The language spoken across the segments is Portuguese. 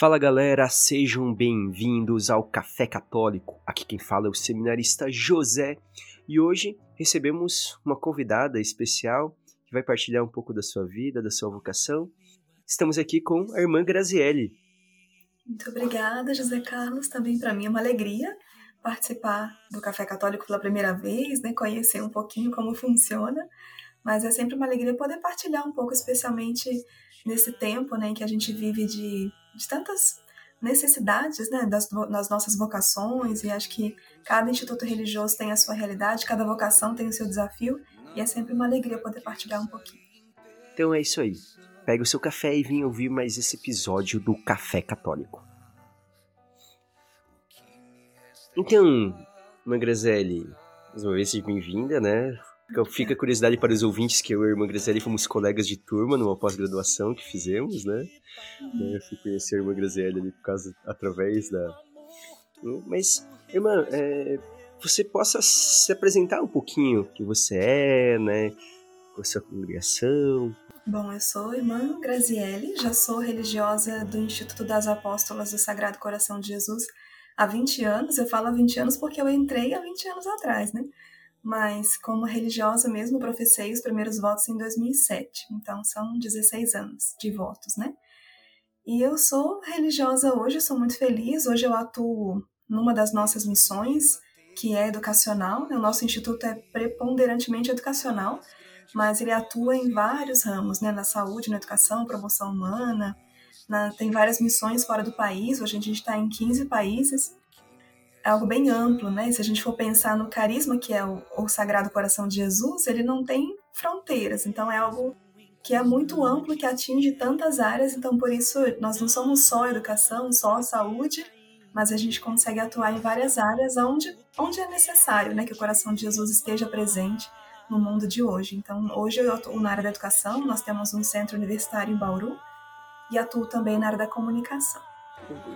Fala galera, sejam bem-vindos ao Café Católico. Aqui quem fala é o seminarista José e hoje recebemos uma convidada especial que vai partilhar um pouco da sua vida, da sua vocação. Estamos aqui com a irmã Graziele. Muito obrigada, José Carlos. Também para mim é uma alegria participar do Café Católico pela primeira vez, né? conhecer um pouquinho como funciona. Mas é sempre uma alegria poder partilhar um pouco, especialmente nesse tempo né, em que a gente vive de de tantas necessidades né, das, das nossas vocações, e acho que cada instituto religioso tem a sua realidade, cada vocação tem o seu desafio, e é sempre uma alegria poder partilhar um pouquinho. Então é isso aí. Pega o seu café e vem ouvir mais esse episódio do Café Católico. Então, Mangrazelli, mais uma vez, seja bem-vinda, né? Fica a curiosidade para os ouvintes que eu e a irmã Graziele fomos colegas de turma numa pós-graduação que fizemos, né? Uhum. Eu fui conhecer a irmã Graziele ali por causa, através da... Mas, irmã, é, você possa se apresentar um pouquinho que você é, né? Com a sua congregação. Bom, eu sou irmã Graziele, já sou religiosa do Instituto das Apóstolas do Sagrado Coração de Jesus há 20 anos. Eu falo há 20 anos porque eu entrei há 20 anos atrás, né? Mas como religiosa mesmo, professei os primeiros votos em 2007, então são 16 anos de votos, né? E eu sou religiosa hoje, sou muito feliz. Hoje eu atuo numa das nossas missões, que é educacional. Né? O nosso instituto é preponderantemente educacional, mas ele atua em vários ramos, né? Na saúde, na educação, promoção humana. Na, tem várias missões fora do país. Hoje a gente está em 15 países é algo bem amplo, né? Se a gente for pensar no carisma que é o, o Sagrado Coração de Jesus, ele não tem fronteiras, então é algo que é muito amplo, que atinge tantas áreas, então por isso nós não somos só educação, só saúde, mas a gente consegue atuar em várias áreas onde, onde é necessário, né, que o coração de Jesus esteja presente no mundo de hoje. Então, hoje eu atuo na área da educação, nós temos um centro universitário em Bauru e atuo também na área da comunicação.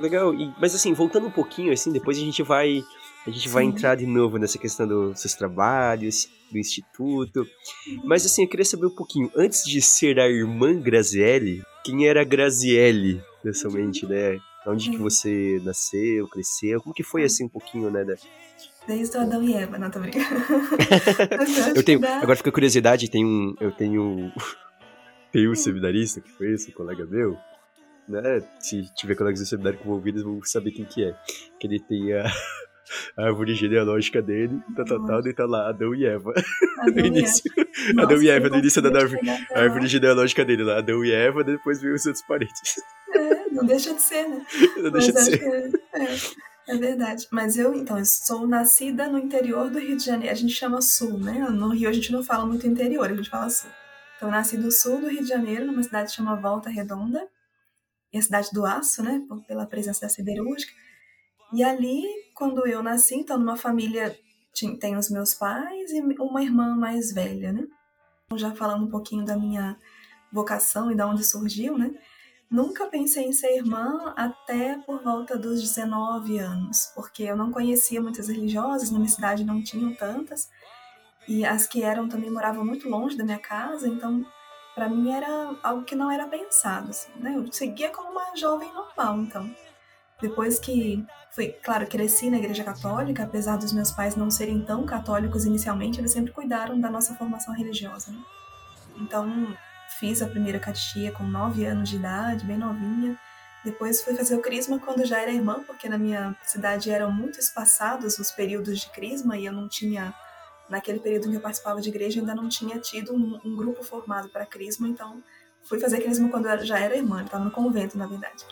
Legal, e, mas assim, voltando um pouquinho, assim, depois a gente vai a gente Sim. vai entrar de novo nessa questão dos seus trabalhos, do instituto. Mas assim, eu queria saber um pouquinho, antes de ser a irmã Graziele, quem era a Graziele, pessoalmente, né? Onde que você nasceu, cresceu? Como que foi assim um pouquinho, né? Da... Desde o Adão e Eva, não tô brincando. eu tenho, agora fica curiosidade, tem um, eu tenho tem um seminarista que foi esse, um colega meu, né? Se tiver colegas do seminário envolvidos, vão saber quem que é. Que ele tem a, a árvore genealógica dele, tá, tá, tá, e tá lá Adão e Eva. Adão no início. Nossa, Adão e Eva, no início da árvore, a árvore genealógica dele lá, Adão e Eva, depois veio os outros parentes. É, não deixa de ser, né? Não deixa Mas de ser. É, é, é, verdade. Mas eu, então, eu sou nascida no interior do Rio de Janeiro. A gente chama sul, né? No Rio a gente não fala muito interior, a gente fala sul. Então, eu nasci do sul do Rio de Janeiro, numa cidade que chama Volta Redonda e a cidade do aço, né, pela presença da siderúrgica. E ali, quando eu nasci, então numa família tem os meus pais e uma irmã mais velha, né? Já falando um pouquinho da minha vocação e da onde surgiu, né? Nunca pensei em ser irmã até por volta dos 19 anos, porque eu não conhecia muitas religiosas, na minha cidade não tinham tantas, e as que eram também moravam muito longe da minha casa, então para mim era algo que não era pensado, assim, né? Eu seguia como uma jovem normal, então. Depois que fui, claro, cresci na igreja católica, apesar dos meus pais não serem tão católicos inicialmente, eles sempre cuidaram da nossa formação religiosa, né? Então, fiz a primeira catequia com nove anos de idade, bem novinha. Depois fui fazer o crisma quando já era irmã, porque na minha cidade eram muito espaçados os períodos de crisma e eu não tinha naquele período em que eu participava de igreja, ainda não tinha tido um, um grupo formado para crisma, então fui fazer crisma quando eu já era irmã, estava no convento, na verdade.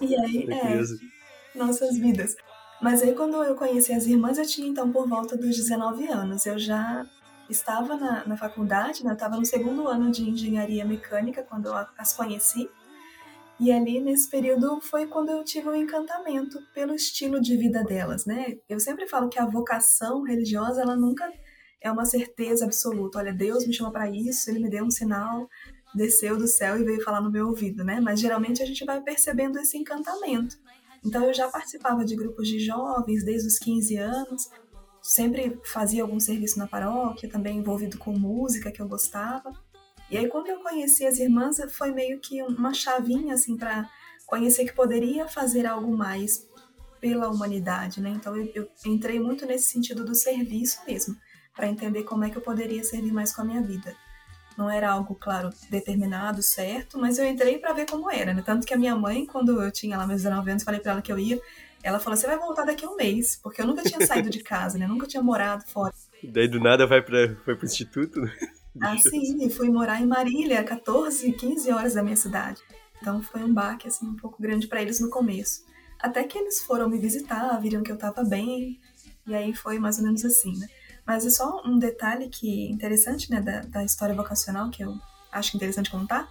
E aí, é, nossas vidas. Mas aí, quando eu conheci as irmãs, eu tinha então por volta dos 19 anos. Eu já estava na, na faculdade, né? eu estava no segundo ano de engenharia mecânica quando eu as conheci. E ali nesse período foi quando eu tive um encantamento pelo estilo de vida delas, né? Eu sempre falo que a vocação religiosa ela nunca é uma certeza absoluta. Olha, Deus me chama para isso, ele me deu um sinal, desceu do céu e veio falar no meu ouvido, né? Mas geralmente a gente vai percebendo esse encantamento. Então eu já participava de grupos de jovens desde os 15 anos, sempre fazia algum serviço na paróquia, também envolvido com música que eu gostava. E aí quando eu conheci as irmãs, foi meio que uma chavinha assim para conhecer que poderia fazer algo mais pela humanidade, né? Então eu, eu entrei muito nesse sentido do serviço mesmo, para entender como é que eu poderia servir mais com a minha vida. Não era algo, claro, determinado, certo, mas eu entrei para ver como era, né? Tanto que a minha mãe, quando eu tinha lá meus 19 anos, falei para ela que eu ia, ela falou: "Você vai voltar daqui a um mês", porque eu nunca tinha saído de casa, né? Nunca tinha morado fora. Daí do nada vai para foi pro instituto, né? Ah, sim, e fui morar em Marília, 14, 15 horas da minha cidade. Então foi um baque assim um pouco grande para eles no começo. Até que eles foram me visitar, viram que eu estava bem, e aí foi mais ou menos assim, né? Mas é só um detalhe que interessante, né, da, da história vocacional que eu acho interessante contar.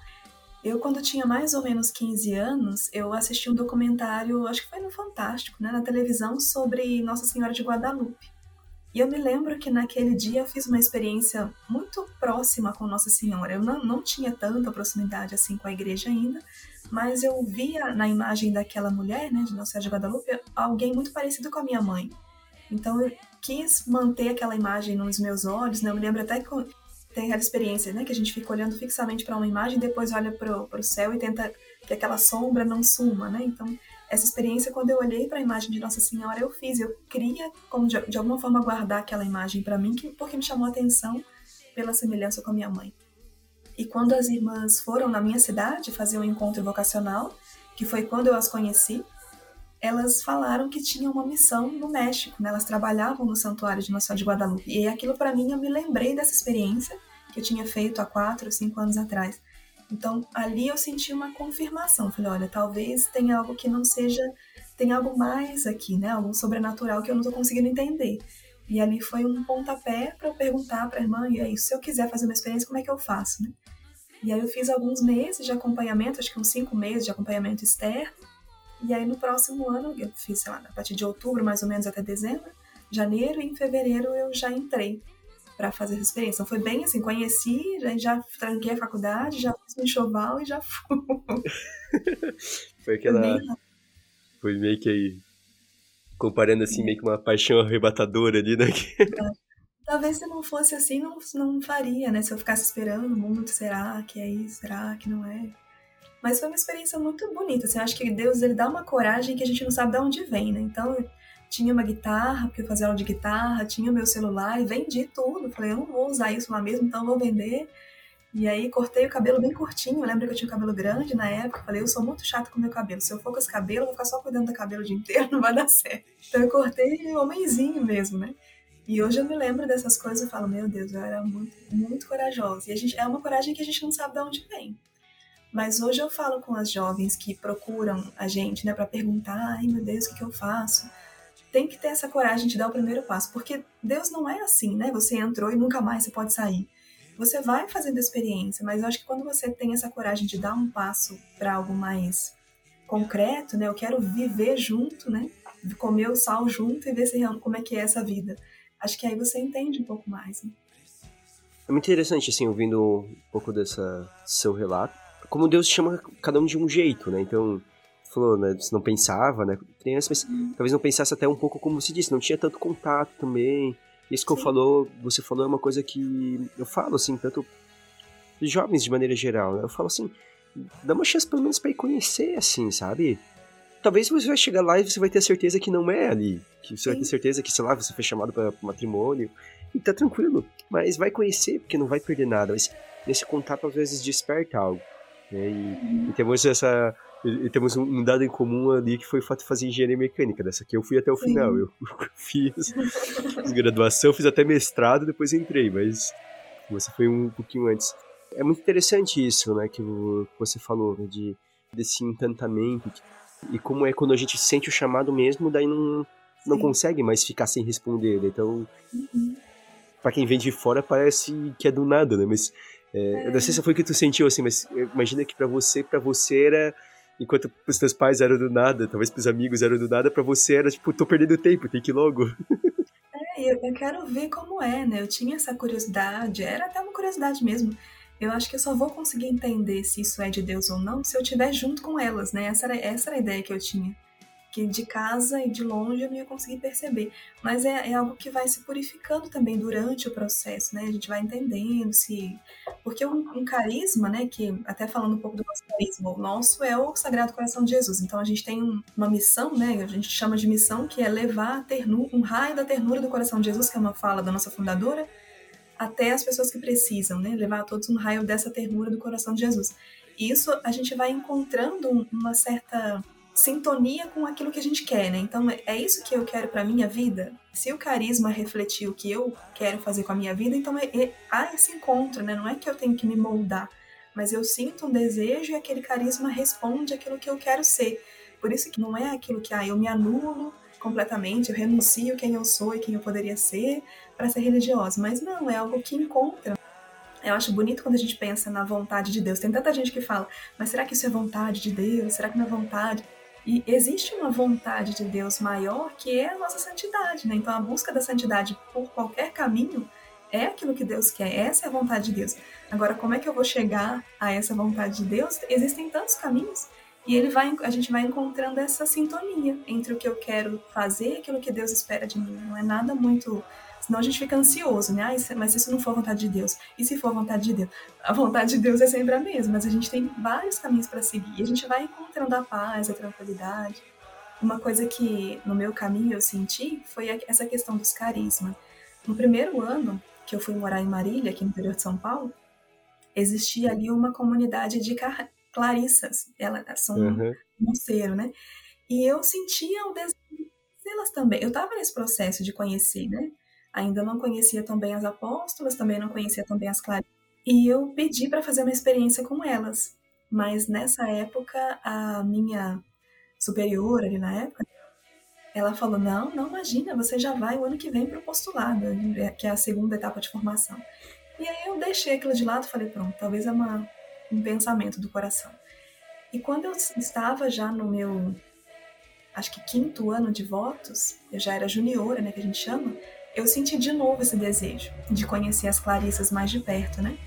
Eu, quando tinha mais ou menos 15 anos, eu assisti um documentário, acho que foi no Fantástico, né, na televisão, sobre Nossa Senhora de Guadalupe. E eu me lembro que naquele dia eu fiz uma experiência muito próxima com Nossa Senhora. Eu não, não tinha tanta proximidade assim com a igreja ainda, mas eu via na imagem daquela mulher, né, de Nossa Senhora de Guadalupe, alguém muito parecido com a minha mãe. Então eu quis manter aquela imagem nos meus olhos, né? Eu me lembro até que tem aquela experiência, né, que a gente fica olhando fixamente para uma imagem, depois olha para o céu e tenta que aquela sombra não suma, né? Então essa experiência, quando eu olhei para a imagem de Nossa Senhora, eu fiz. Eu queria, como de, de alguma forma, guardar aquela imagem para mim, que, porque me chamou a atenção pela semelhança com a minha mãe. E quando as irmãs foram na minha cidade fazer um encontro vocacional, que foi quando eu as conheci, elas falaram que tinham uma missão no México, né? elas trabalhavam no Santuário de Nossa Senhora de Guadalupe. E aquilo para mim, eu me lembrei dessa experiência que eu tinha feito há quatro, cinco anos atrás. Então, ali eu senti uma confirmação. Falei, olha, talvez tenha algo que não seja. Tem algo mais aqui, né? Algo sobrenatural que eu não estou conseguindo entender. E ali foi um pontapé para eu perguntar para a irmã, e aí, se eu quiser fazer uma experiência, como é que eu faço, né? E aí eu fiz alguns meses de acompanhamento, acho que uns cinco meses de acompanhamento externo. E aí no próximo ano, eu fiz, sei lá, a partir de outubro, mais ou menos até dezembro, janeiro, e em fevereiro eu já entrei para fazer essa experiência. Então foi bem assim, conheci, já, já tranquei a faculdade, já fiz um enxoval e já fui. foi aquela. Foi meio que aí. Comparando assim, meio que uma paixão arrebatadora ali, né? É. Talvez se não fosse assim, não, não faria, né? Se eu ficasse esperando muito, será que é isso? Será que não é? Mas foi uma experiência muito bonita. Assim, eu acho que Deus ele dá uma coragem que a gente não sabe de onde vem, né? Então, tinha uma guitarra, porque eu fazia aula de guitarra, tinha o meu celular e vendi tudo. Falei, eu não vou usar isso lá mesmo, então vou vender. E aí cortei o cabelo bem curtinho. Eu lembro que eu tinha o cabelo grande na época. Falei, eu sou muito chato com meu cabelo. Se eu for com esse cabelo, eu vou ficar só cuidando do cabelo o dia inteiro, não vai dar certo. Então eu cortei homenzinho mesmo, né? E hoje eu me lembro dessas coisas e falo, meu Deus, eu era muito, muito corajosa. E a gente, é uma coragem que a gente não sabe de onde vem. Mas hoje eu falo com as jovens que procuram a gente, né, para perguntar, ai meu Deus, o que, que eu faço? Tem que ter essa coragem de dar o primeiro passo, porque Deus não é assim, né? Você entrou e nunca mais você pode sair. Você vai fazendo experiência, mas eu acho que quando você tem essa coragem de dar um passo para algo mais concreto, né? Eu quero viver junto, né? Comer o sal junto e ver se como é que é essa vida. Acho que aí você entende um pouco mais. Né? É muito interessante, assim, ouvindo um pouco dessa seu relato, como Deus chama cada um de um jeito, né? Então, falou, né? Você não pensava, né? Criança, mas hum. talvez não pensasse até um pouco como você disse, não tinha tanto contato também. Isso que eu falou, você falou é uma coisa que eu falo, assim, tanto jovens de maneira geral, né? Eu falo assim, dá uma chance pelo menos para ir conhecer, assim, sabe? Talvez você vai chegar lá e você vai ter certeza que não é ali. Que você Sim. vai ter certeza que, sei lá, você foi chamado para matrimônio. E tá tranquilo. Mas vai conhecer, porque não vai perder nada. Mas nesse contato, às vezes, desperta algo. Né? E, uhum. e temos essa e, temos um, dado em comum ali que foi o fato de fazer engenharia mecânica. Dessa aqui eu fui até o final. Eu, fiz, fiz graduação, fiz até mestrado, depois entrei, mas você foi um pouquinho antes. É muito interessante isso, né, que você falou, né, de, desse encantamento. E como é quando a gente sente o chamado mesmo, daí não, não consegue mais ficar sem responder. Né? Então, uhum. para quem vem de fora, parece que é do nada, né? Mas é, é. eu não sei se foi o que tu sentiu, assim, mas imagina que para você, para você era enquanto pros teus pais eram do nada, talvez pros amigos eram do nada, para você era tipo, tô perdendo tempo, tem que ir logo. É, eu, eu quero ver como é, né? Eu tinha essa curiosidade, era até uma curiosidade mesmo. Eu acho que eu só vou conseguir entender se isso é de Deus ou não se eu estiver junto com elas, né? Essa era, essa era a ideia que eu tinha. Que de casa e de longe eu não ia conseguir perceber. Mas é, é algo que vai se purificando também durante o processo, né? A gente vai entendendo se. Porque um, um carisma, né? Que até falando um pouco do nosso carisma. O nosso é o Sagrado Coração de Jesus. Então a gente tem uma missão, né? A gente chama de missão, que é levar a ternura, um raio da ternura do coração de Jesus, que é uma fala da nossa fundadora, até as pessoas que precisam, né? Levar a todos um raio dessa ternura do coração de Jesus. E isso a gente vai encontrando uma certa sintonia com aquilo que a gente quer, né? Então é isso que eu quero para minha vida. Se o carisma refletir o que eu quero fazer com a minha vida, então é, é, há esse encontro, né? Não é que eu tenho que me moldar, mas eu sinto um desejo e aquele carisma responde aquilo que eu quero ser. Por isso que não é aquilo que ah, eu me anulo completamente, eu renuncio quem eu sou e quem eu poderia ser para ser religiosa, mas não, é algo que encontra. Eu acho bonito quando a gente pensa na vontade de Deus. Tem tanta gente que fala, mas será que isso é vontade de Deus? Será que não é vontade? E existe uma vontade de Deus maior que é a nossa santidade, né? Então a busca da santidade por qualquer caminho é aquilo que Deus quer, essa é a vontade de Deus. Agora, como é que eu vou chegar a essa vontade de Deus? Existem tantos caminhos e ele vai, a gente vai encontrando essa sintonia entre o que eu quero fazer e aquilo que Deus espera de mim. Não é nada muito Senão a gente fica ansioso, né? mas se isso não for vontade de Deus? E se for vontade de Deus? A vontade de Deus é sempre a mesma, mas a gente tem vários caminhos para seguir. E a gente vai encontrando a paz, a tranquilidade. Uma coisa que no meu caminho eu senti foi essa questão dos carismas. No primeiro ano que eu fui morar em Marília, aqui no interior de São Paulo, existia ali uma comunidade de clarissas. Elas são uhum. um mosteiro, né? E eu sentia o desejo elas também. Eu estava nesse processo de conhecer, né? Ainda não conhecia tão bem as apóstolas, também não conhecia tão bem as clarisas. E eu pedi para fazer uma experiência com elas. Mas nessa época, a minha superior ali na época, ela falou: Não, não, imagina, você já vai o ano que vem para o postulado, que é a segunda etapa de formação. E aí eu deixei aquilo de lado falei: Pronto, talvez é uma, um pensamento do coração. E quando eu estava já no meu, acho que quinto ano de votos, eu já era juniora, né, que a gente chama, eu senti de novo esse desejo de conhecer as Clarissas mais de perto, né?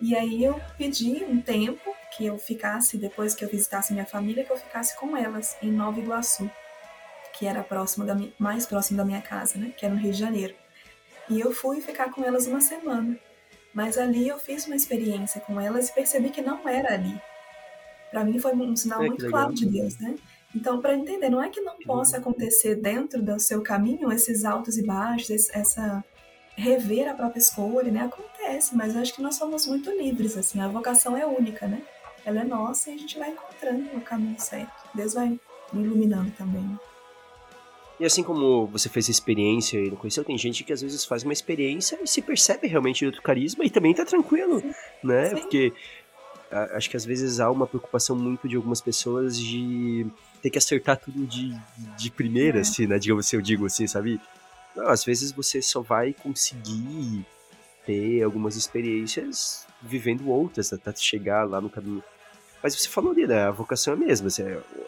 E aí eu pedi um tempo que eu ficasse, depois que eu visitasse minha família, que eu ficasse com elas em Nova Iguaçu, que era próximo da, mais próximo da minha casa, né? Que era no Rio de Janeiro. E eu fui ficar com elas uma semana. Mas ali eu fiz uma experiência com elas e percebi que não era ali. Para mim foi um sinal é, muito claro de Deus, né? Então, para entender, não é que não possa acontecer dentro do seu caminho esses altos e baixos, essa rever a própria escolha, né? Acontece, mas eu acho que nós somos muito livres, assim, a vocação é única, né? Ela é nossa e a gente vai encontrando o caminho certo. Deus vai me iluminando também. E assim como você fez a experiência e não conheceu, tem gente que às vezes faz uma experiência e se percebe realmente do carisma e também tá tranquilo, Sim. né? Sim. Porque acho que às vezes há uma preocupação muito de algumas pessoas de ter que acertar tudo de, de primeira, é. assim, né? Digamos assim, eu digo assim, sabe? Não, às vezes você só vai conseguir ter algumas experiências vivendo outras até chegar lá no caminho. Mas você falou ali, né? A vocação é a mesma. Assim,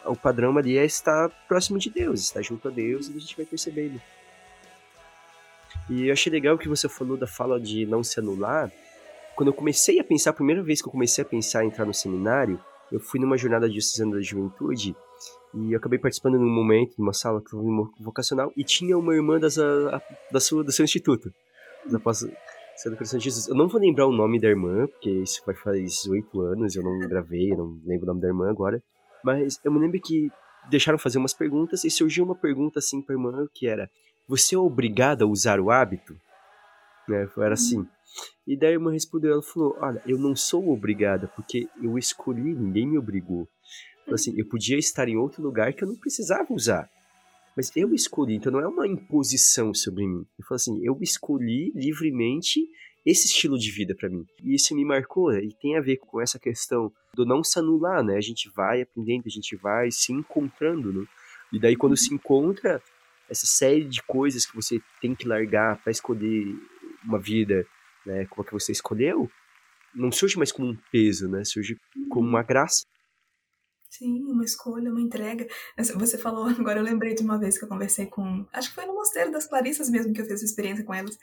o padrão ali é estar próximo de Deus, estar junto a Deus e a gente vai percebendo. E eu achei legal que você falou da fala de não se anular. Quando eu comecei a pensar, a primeira vez que eu comecei a pensar em entrar no seminário, eu fui numa jornada de estudante da juventude e eu acabei participando num momento, numa sala vocacional, e tinha uma irmã das, a, da sua, do seu instituto. Da Educação de Jesus. Eu não vou lembrar o nome da irmã, porque isso vai faz oito anos, eu não gravei, eu não lembro o nome da irmã agora. Mas eu me lembro que deixaram fazer umas perguntas e surgiu uma pergunta assim pra irmã que era: Você é obrigada a usar o hábito? Né? Era assim. E daí a irmã respondeu, ela falou, olha, eu não sou obrigada, porque eu escolhi, ninguém me obrigou. Assim, eu podia estar em outro lugar que eu não precisava usar. Mas eu escolhi, então não é uma imposição sobre mim. Eu falo assim, eu escolhi livremente esse estilo de vida para mim. E isso me marcou né? e tem a ver com essa questão do não se anular, né? A gente vai aprendendo, a gente vai se encontrando, né? E daí quando se encontra essa série de coisas que você tem que largar para escolher uma vida, né, como a que você escolheu, não surge mais como um peso, né? Surge como uma graça. Sim, uma escolha, uma entrega. Você falou, agora eu lembrei de uma vez que eu conversei com. Acho que foi no Mosteiro das Clarissas mesmo que eu fiz essa experiência com elas.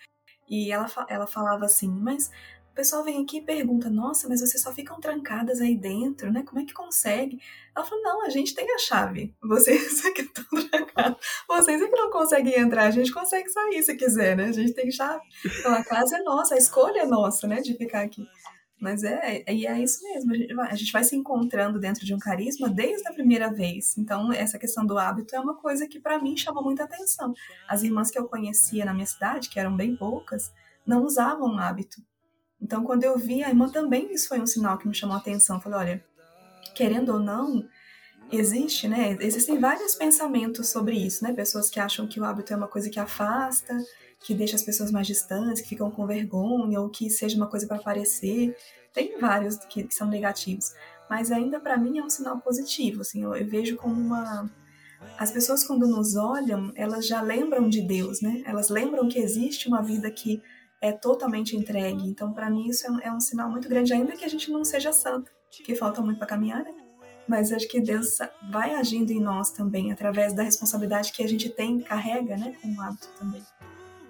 E ela, ela falava assim, mas o pessoal vem aqui e pergunta, nossa, mas vocês só ficam trancadas aí dentro, né? Como é que consegue? Ela falou, não, a gente tem a chave. Vocês é que estão trancados. Vocês é que não conseguem entrar, a gente consegue sair se quiser, né? A gente tem chave. Então a casa é nossa, a escolha é nossa, né? De ficar aqui. Mas é, e é isso mesmo. A gente, vai, a gente vai se encontrando dentro de um carisma desde a primeira vez. Então, essa questão do hábito é uma coisa que para mim chamou muita atenção. As irmãs que eu conhecia na minha cidade, que eram bem poucas, não usavam hábito. Então, quando eu vi a irmã também, isso foi um sinal que me chamou a atenção. Falei, olha, querendo ou não, existe, né? Existem vários pensamentos sobre isso, né? Pessoas que acham que o hábito é uma coisa que afasta, que deixa as pessoas mais distantes, que ficam com vergonha, ou que seja uma coisa para aparecer. Tem vários que, que, são negativos, mas ainda para mim é um sinal positivo. Assim, eu, eu vejo como uma as pessoas quando nos olham, elas já lembram de Deus, né? Elas lembram que existe uma vida que é totalmente entregue. Então, para mim, isso é um, é um, sinal muito grande, ainda que a gente não seja santo, que falta muito para caminhar, né? Mas acho que Deus vai agindo em nós também, através da responsabilidade que a gente tem, carrega, né? Com o hábito também.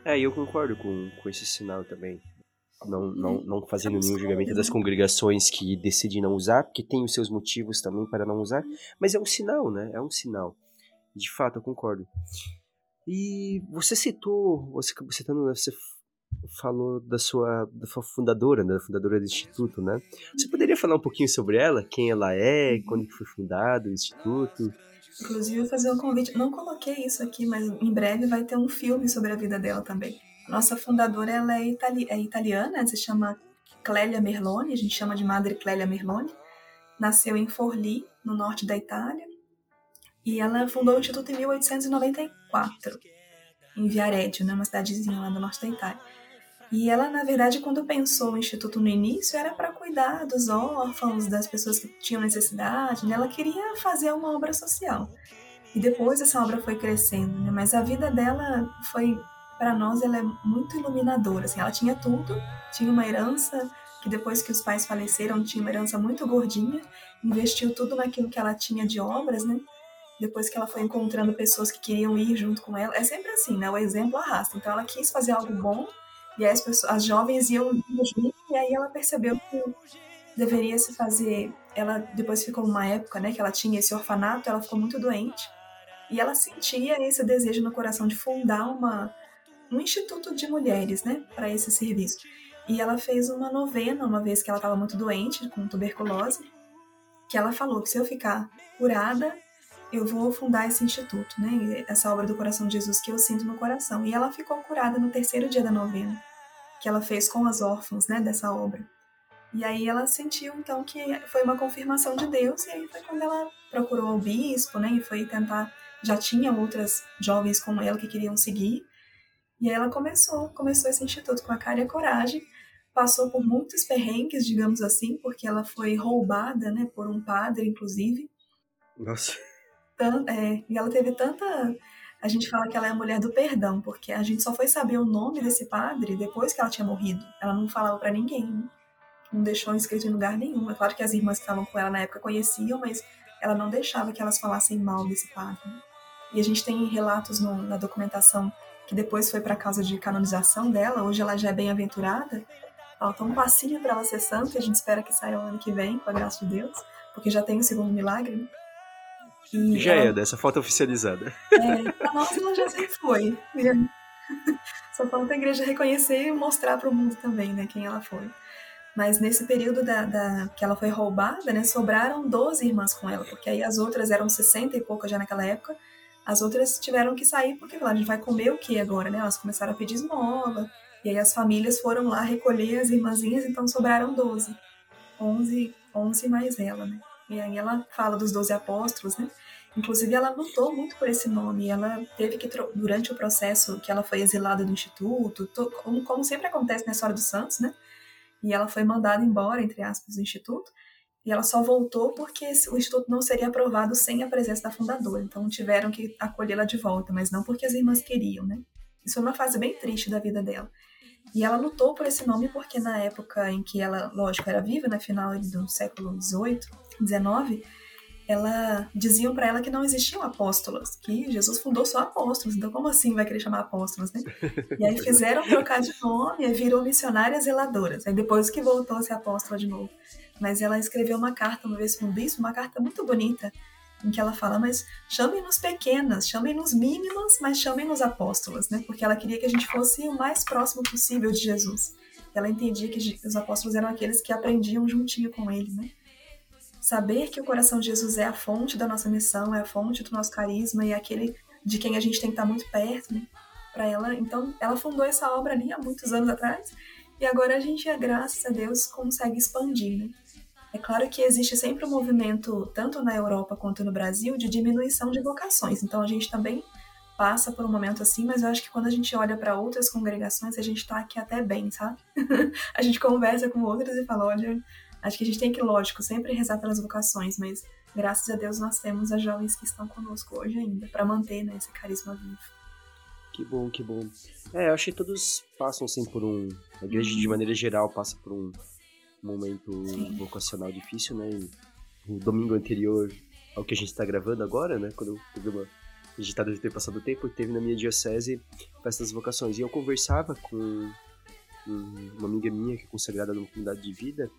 É, eu concordo com, com esse sinal também. Não, não, não fazendo nenhum julgamento das congregações que decidem não usar, porque tem os seus motivos também para não usar, mas é um sinal, né? É um sinal. De fato, eu concordo. E você citou, você citando, você falou da sua, da sua fundadora, da fundadora do Instituto, né? Você poderia falar um pouquinho sobre ela? Quem ela é? Quando foi fundado o Instituto? Inclusive, fazer um convite. Não coloquei isso aqui, mas em breve vai ter um filme sobre a vida dela também. Nossa fundadora ela é, itali é italiana, se chama Clélia Merloni, a gente chama de Madre Clélia Merloni. Nasceu em Forlì, no norte da Itália. E ela fundou o Instituto em 1894, em Viareggio, né, uma cidadezinha lá no norte da Itália. E ela, na verdade, quando pensou o instituto no início, era para cuidar dos órfãos, das pessoas que tinham necessidade, né? Ela queria fazer uma obra social. E depois essa obra foi crescendo, né? Mas a vida dela foi, para nós, ela é muito iluminadora. Assim, ela tinha tudo, tinha uma herança que depois que os pais faleceram tinha uma herança muito gordinha, investiu tudo naquilo que ela tinha de obras, né? Depois que ela foi encontrando pessoas que queriam ir junto com ela, é sempre assim, né? O exemplo arrasta. Então ela quis fazer algo bom e as, pessoas, as jovens iam junto, e aí ela percebeu que deveria se fazer. Ela depois ficou uma época, né, que ela tinha esse orfanato, ela ficou muito doente. E ela sentia esse desejo no coração de fundar uma, um instituto de mulheres, né, para esse serviço. E ela fez uma novena uma vez que ela estava muito doente, com tuberculose, que ela falou que se eu ficar curada, eu vou fundar esse instituto, né? Essa obra do coração de Jesus que eu sinto no coração. E ela ficou curada no terceiro dia da novena, que ela fez com as órfãos, né, dessa obra. E aí ela sentiu então que foi uma confirmação de Deus e aí foi quando ela procurou o bispo, né, e foi tentar já tinha outras jovens como ela que queriam seguir. E aí ela começou, começou esse instituto com a cara e a coragem. Passou por muitos perrengues, digamos assim, porque ela foi roubada, né, por um padre, inclusive. Nossa é, e ela teve tanta. A gente fala que ela é a mulher do perdão, porque a gente só foi saber o nome desse padre depois que ela tinha morrido. Ela não falava para ninguém, não deixou inscrito em lugar nenhum. É claro que as irmãs que estavam com ela na época conheciam, mas ela não deixava que elas falassem mal desse padre. E a gente tem relatos no, na documentação que depois foi para causa de canonização dela. Hoje ela já é bem-aventurada. Falta um passinho para ela ser santa, a gente espera que saia o ano que vem, com a graça de Deus, porque já tem o segundo milagre. Né? Já é, dessa foto oficializada. É, nós ela já sempre foi. Só falta a igreja reconhecer e mostrar para o mundo também, né, quem ela foi. Mas nesse período da, da, que ela foi roubada, né, sobraram 12 irmãs com ela, porque aí as outras eram 60 e poucas já naquela época. As outras tiveram que sair porque falaram, a gente vai comer o que agora, né? Elas começaram a pedir esmola. E aí as famílias foram lá recolher as irmãzinhas, então sobraram 12. 11, 11 mais ela, né? E aí ela fala dos doze apóstolos, né? Inclusive, ela lutou muito por esse nome. Ela teve que, durante o processo que ela foi exilada do instituto, como, como sempre acontece na história dos santos, né? E ela foi mandada embora, entre aspas, do instituto. E ela só voltou porque o instituto não seria aprovado sem a presença da fundadora. Então tiveram que acolhê-la de volta, mas não porque as irmãs queriam, né? Isso foi uma fase bem triste da vida dela. E ela lutou por esse nome porque na época em que ela, lógico, era viva, no final do século XVIII, 19, ela diziam para ela que não existiam apóstolos, que Jesus fundou só apóstolos. Então como assim vai querer chamar apóstolos, né? E aí fizeram trocar de nome, e virou missionárias zeladoras. Aí depois que voltou a ser apóstola de novo. Mas ela escreveu uma carta uma vez para um bispo, uma carta muito bonita, em que ela fala, mas chamem-nos pequenas, chamem-nos mínimas, mas chamem-nos apóstolas, né? Porque ela queria que a gente fosse o mais próximo possível de Jesus. Ela entendia que os apóstolos eram aqueles que aprendiam juntinho com ele, né? Saber que o coração de Jesus é a fonte da nossa missão, é a fonte do nosso carisma e é aquele de quem a gente tem que estar muito perto, né? Para ela, então, ela fundou essa obra ali há muitos anos atrás e agora a gente, graças a Deus, consegue expandir, né? É claro que existe sempre um movimento, tanto na Europa quanto no Brasil, de diminuição de vocações. Então a gente também passa por um momento assim, mas eu acho que quando a gente olha para outras congregações, a gente está aqui até bem, sabe? a gente conversa com outras e fala, olha, Acho que a gente tem que, lógico, sempre rezar pelas vocações, mas graças a Deus nós temos as jovens que estão conosco hoje ainda, para manter né, esse carisma vivo. Que bom, que bom. É, eu acho que todos passam assim por um. A igreja de maneira geral passa por um momento Sim. vocacional difícil, né? O domingo anterior ao que a gente está gravando agora, né? Quando o programa editado de ter passado o tempo, teve na minha diocese festas vocações. E eu conversava com uma amiga minha que é consagrada numa comunidade de vida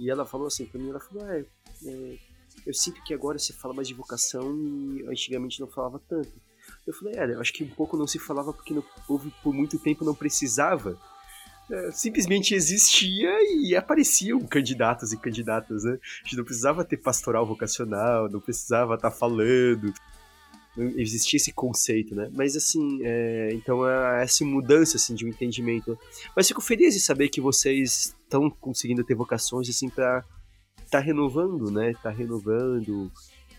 e ela falou assim pra mim, ela falou, ah, é, eu sinto que agora se fala mais de vocação e antigamente não falava tanto. Eu falei, é, eu acho que um pouco não se falava porque não, houve por muito tempo não precisava. É, simplesmente existia e apareciam candidatos e candidatas, né? A gente não precisava ter pastoral vocacional, não precisava estar tá falando existia esse conceito, né? Mas assim, é, então é essa mudança assim de um entendimento. Mas fico feliz de saber que vocês estão conseguindo ter vocações assim para tá renovando, né? Tá renovando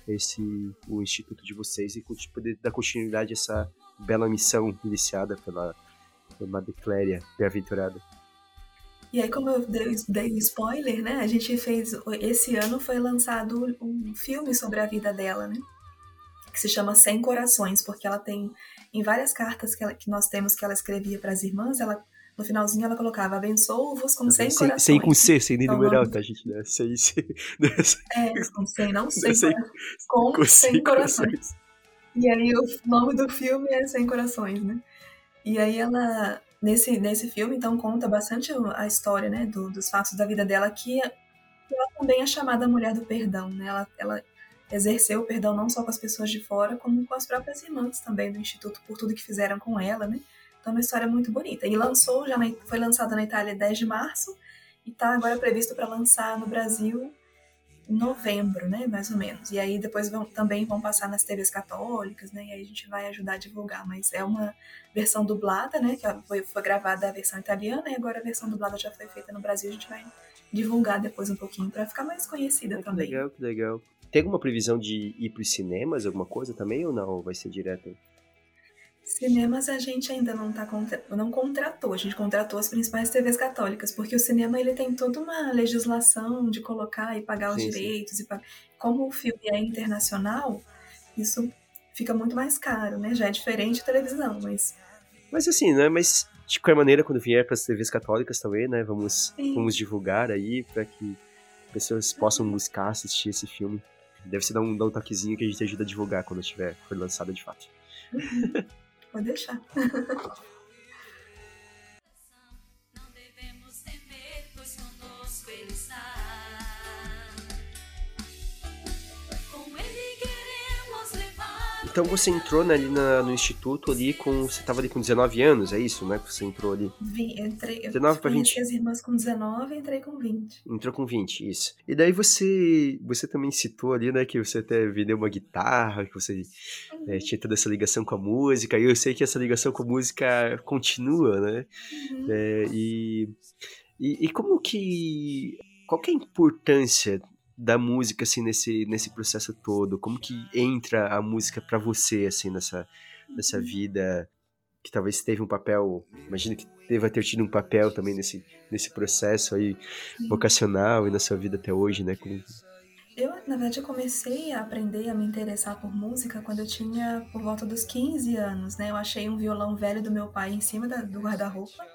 esse o instituto de vocês e poder dar continuidade a essa bela missão iniciada pela, pela Madre Cléria Bem-aventurada. E aí, como eu dei, dei spoiler, né? A gente fez. Esse ano foi lançado um filme sobre a vida dela, né? que se chama Sem Corações, porque ela tem em várias cartas que, ela, que nós temos que ela escrevia para as irmãs, ela no finalzinho ela colocava abençoo-vos com 100 corações. Sem com C, sem então, numeral, tá, gente? Né? Sem, sem, é, com 100, não 100 sem, com, com 100 corações. corações. E aí o nome do filme é 100 Corações, né? E aí ela, nesse, nesse filme, então, conta bastante a história, né, do, dos fatos da vida dela, que ela também é chamada Mulher do Perdão, né? Ela, ela exerceu o perdão não só com as pessoas de fora, como com as próprias irmãs também do Instituto, por tudo que fizeram com ela, né? Então é uma história muito bonita. E lançou, já na, foi lançada na Itália 10 de março, e está agora previsto para lançar no Brasil em novembro, né, mais ou menos. E aí depois vão, também vão passar nas TVs católicas, né, e aí a gente vai ajudar a divulgar. Mas é uma versão dublada, né, que foi, foi gravada a versão italiana, e agora a versão dublada já foi feita no Brasil, a gente vai divulgar depois um pouquinho para ficar mais conhecida que também. Legal, que legal. Tem alguma previsão de ir para os cinemas, alguma coisa também, ou não? Vai ser direto? Cinemas a gente ainda não tá contra... não contratou, a gente contratou as principais TVs católicas, porque o cinema ele tem toda uma legislação de colocar e pagar os sim, direitos sim. e como o filme é internacional, isso fica muito mais caro, né? Já é diferente de televisão, mas Mas assim, né, mas de qualquer maneira quando vier para as TVs católicas também, né, vamos vamos divulgar aí para que pessoas possam buscar assistir esse filme. Deve ser dar um, dar um toquezinho que a gente ajuda a divulgar quando estiver for lançada de fato. Pode deixar. Então você entrou ali na, no instituto ali com. Você estava ali com 19 anos, é isso, né? Que você entrou ali? Vi, entrei. 19 para 20. as irmãs com 19 e entrei com 20. Entrou com 20, isso. E daí você. Você também citou ali, né, que você até vendeu uma guitarra, que você uhum. é, tinha toda essa ligação com a música. E eu sei que essa ligação com a música continua, né? Uhum. É, e, e, e como que. Qual que é a importância da música assim nesse nesse processo todo? Como que entra a música para você assim nessa nessa uhum. vida que talvez teve um papel, imagino que deva ter tido um papel também nesse nesse processo aí vocacional e na sua vida até hoje, né? Como... Eu, na verdade, eu comecei a aprender a me interessar por música quando eu tinha por volta dos 15 anos, né? Eu achei um violão velho do meu pai em cima da, do guarda-roupa.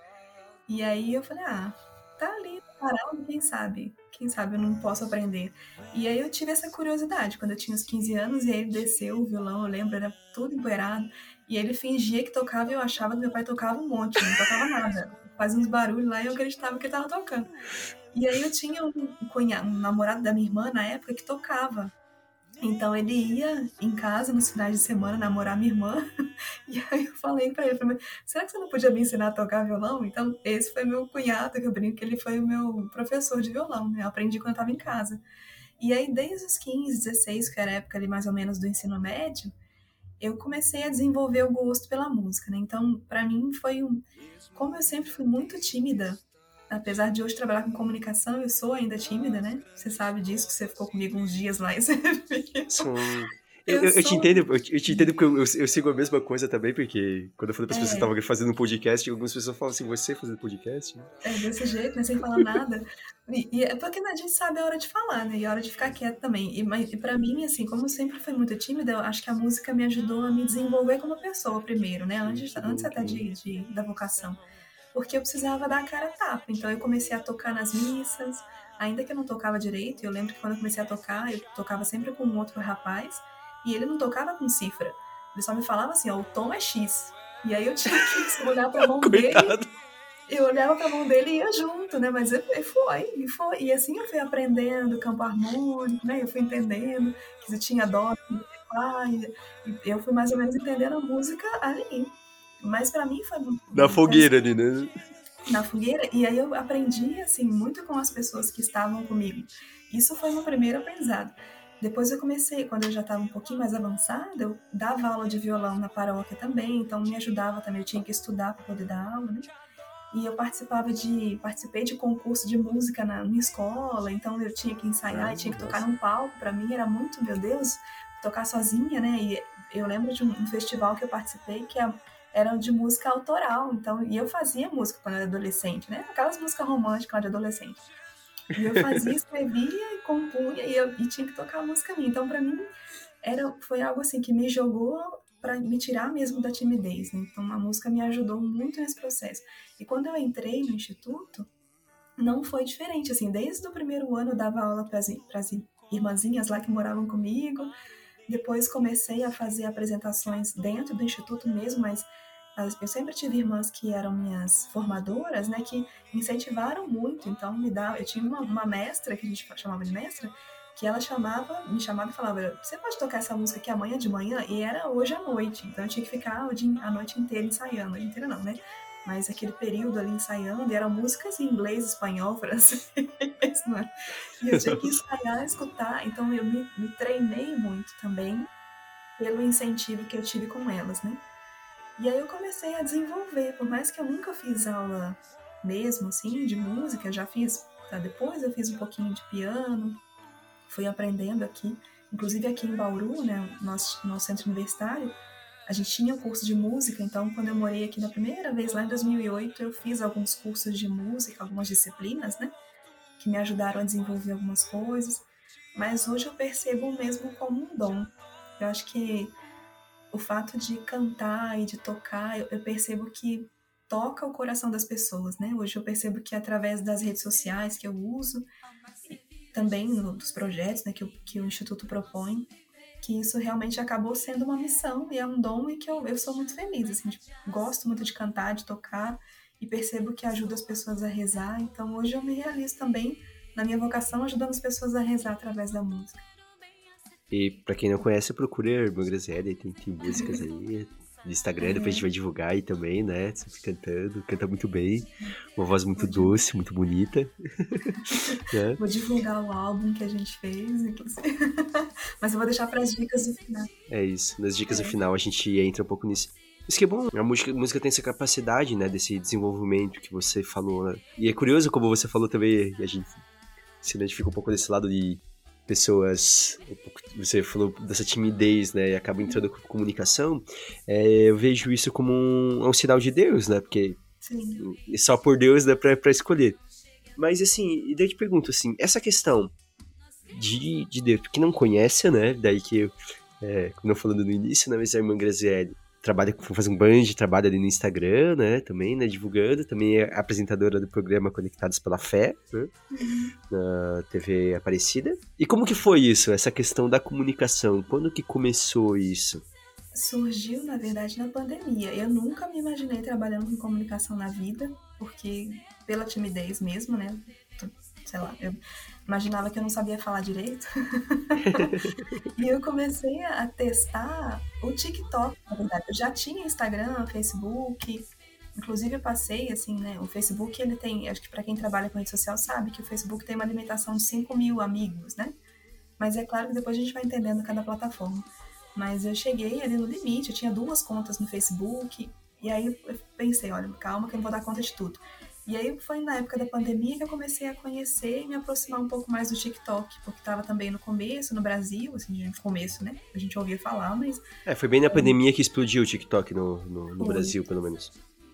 E aí eu falei, ah, tá ali parado, quem sabe? quem sabe eu não posso aprender. E aí eu tive essa curiosidade, quando eu tinha uns 15 anos, e aí ele desceu o violão, eu lembro, era tudo empoeirado, e ele fingia que tocava e eu achava que meu pai tocava um monte, não tocava nada. Fazia uns barulhos lá e eu acreditava que ele tava tocando. E aí eu tinha um, cunhado, um namorado da minha irmã na época que tocava. Então ele ia em casa nos finais de semana namorar minha irmã. E aí eu falei pra ele, será que você não podia me ensinar a tocar violão? Então, esse foi meu cunhado, que eu brinco que ele foi o meu professor de violão, né? Eu aprendi quando eu tava em casa. E aí, desde os 15, 16, que era a época ali mais ou menos do ensino médio, eu comecei a desenvolver o gosto pela música, né? Então, para mim foi um... Como eu sempre fui muito tímida, apesar de hoje trabalhar com comunicação, eu sou ainda tímida, né? Você sabe disso, que você ficou comigo uns dias lá e você viu. Sim. Eu, eu, eu, te entendo, eu, te, eu te entendo porque eu, eu, sigo a mesma coisa também, porque quando eu falei para as é. pessoas que estavam fazendo um podcast, algumas pessoas falam assim, você fazendo podcast? É, desse jeito, né, sem falar nada. E, e, é porque né, a gente sabe a hora de falar, né, e a hora de ficar quieto também. E, mas, e para mim, assim, como eu sempre fui muito tímida, eu acho que a música me ajudou a me desenvolver como pessoa primeiro, né, antes, antes até de, de, da vocação. Porque eu precisava dar a cara a tapa, então eu comecei a tocar nas missas, ainda que eu não tocava direito, eu lembro que quando eu comecei a tocar, eu tocava sempre com um outro rapaz, e ele não tocava com cifra. Ele só me falava assim, ó, o tom é X. E aí eu tinha que olhar pra mão dele. Eu olhava pra mão dele e ia junto, né? Mas e foi, e foi. E assim eu fui aprendendo campo harmônico, né? Eu fui entendendo que se tinha dó, e eu fui mais ou menos entendendo a música ali. Mas para mim foi na fogueira ali, né? Na fogueira e aí eu aprendi assim muito com as pessoas que estavam comigo. Isso foi meu primeiro aprendizado. Depois eu comecei, quando eu já estava um pouquinho mais avançada, eu dava aula de violão na paróquia também, então me ajudava também, eu tinha que estudar para poder dar aula, né? E eu participava de, participei de concurso de música na minha escola, então eu tinha que ensaiar, e tinha que tocar num palco, para mim era muito, meu Deus, tocar sozinha, né? E eu lembro de um festival que eu participei que era de música autoral, então, e eu fazia música quando era adolescente, né? Aquelas músicas românticas de adolescente. E eu fazia, escrevia e compunha e, eu, e tinha que tocar a música minha. Então, para mim, era, foi algo assim que me jogou para me tirar mesmo da timidez. Né? Então, a música me ajudou muito nesse processo. E quando eu entrei no instituto, não foi diferente. Assim, desde o primeiro ano eu dava aula para as irmãzinhas lá que moravam comigo. Depois comecei a fazer apresentações dentro do instituto mesmo, mas eu sempre tive irmãs que eram minhas formadoras, né, que incentivaram muito, então me dá, eu tinha uma, uma mestra que a gente chamava de mestra, que ela chamava, me chamava e falava, você pode tocar essa música aqui amanhã de manhã? E era hoje à noite, então eu tinha que ficar a noite inteira ensaiando, a noite inteira não, né? Mas aquele período ali ensaiando, eram músicas em inglês, espanhol, francês, né? E eu tinha que ensaiar, escutar, então eu me, me treinei muito também pelo incentivo que eu tive com elas, né? E aí eu comecei a desenvolver, por mais que eu nunca fiz aula mesmo, assim, de música, já fiz, tá? Depois eu fiz um pouquinho de piano, fui aprendendo aqui, inclusive aqui em Bauru, né, nosso, nosso centro universitário, a gente tinha um curso de música, então quando eu morei aqui na primeira vez, lá em 2008, eu fiz alguns cursos de música, algumas disciplinas, né, que me ajudaram a desenvolver algumas coisas, mas hoje eu percebo mesmo como um dom. Eu acho que o fato de cantar e de tocar, eu, percebo que toca o coração das pessoas, né? Hoje eu percebo que através das redes sociais que eu uso, também no, dos projetos né, que, o, que o Instituto propõe, que isso realmente acabou sendo uma missão e é um dom e que eu, eu sou muito feliz, assim, de, gosto muito de cantar, de tocar e percebo que ajuda as pessoas a rezar, então hoje eu me realizo também na minha vocação ajudando as pessoas a rezar através da música. E pra quem não conhece, procure a Irmã Graziella, tem, tem músicas aí no Instagram, depois a gente vai divulgar aí também, né? Você cantando, canta muito bem, uma voz muito doce, muito bonita. né? Vou divulgar o álbum que a gente fez, inclusive. Mas eu vou deixar para as dicas do final. É isso, nas dicas é. do final a gente entra um pouco nisso. Isso que é bom, a música, a música tem essa capacidade, né, desse desenvolvimento que você falou, né? E é curioso como você falou também, a gente se identifica um pouco desse lado de pessoas, você falou dessa timidez, né, e acaba entrando com comunicação, é, eu vejo isso como um, um, sinal de Deus, né, porque Sim. só por Deus dá pra, pra escolher. Mas assim, e daí eu te pergunto assim, essa questão de, de Deus, porque não conhece, né, daí que, é, como eu falando no início, né, mas a irmã Grazielli trabalha com faz um band, trabalha ali no Instagram, né, também, né, divulgando, também é apresentadora do programa Conectados pela Fé, né, uhum. na TV Aparecida. E como que foi isso, essa questão da comunicação? Quando que começou isso? Surgiu, na verdade, na pandemia. Eu nunca me imaginei trabalhando com comunicação na vida, porque pela timidez mesmo, né, sei lá, eu imaginava que eu não sabia falar direito. e eu comecei a testar o TikTok, na verdade. Eu já tinha Instagram, Facebook, inclusive eu passei, assim, né, o Facebook, ele tem, acho que para quem trabalha com rede social sabe que o Facebook tem uma limitação de 5 mil amigos, né? Mas é claro que depois a gente vai entendendo cada plataforma. Mas eu cheguei ali no limite, eu tinha duas contas no Facebook, e aí eu pensei, olha, calma que eu não vou dar conta de tudo. E aí foi na época da pandemia que eu comecei a conhecer e me aproximar um pouco mais do TikTok, porque estava também no começo, no Brasil, assim, no começo, né? A gente ouvia falar, mas... É, foi bem na pandemia que explodiu o TikTok no, no, no Brasil, pelo menos.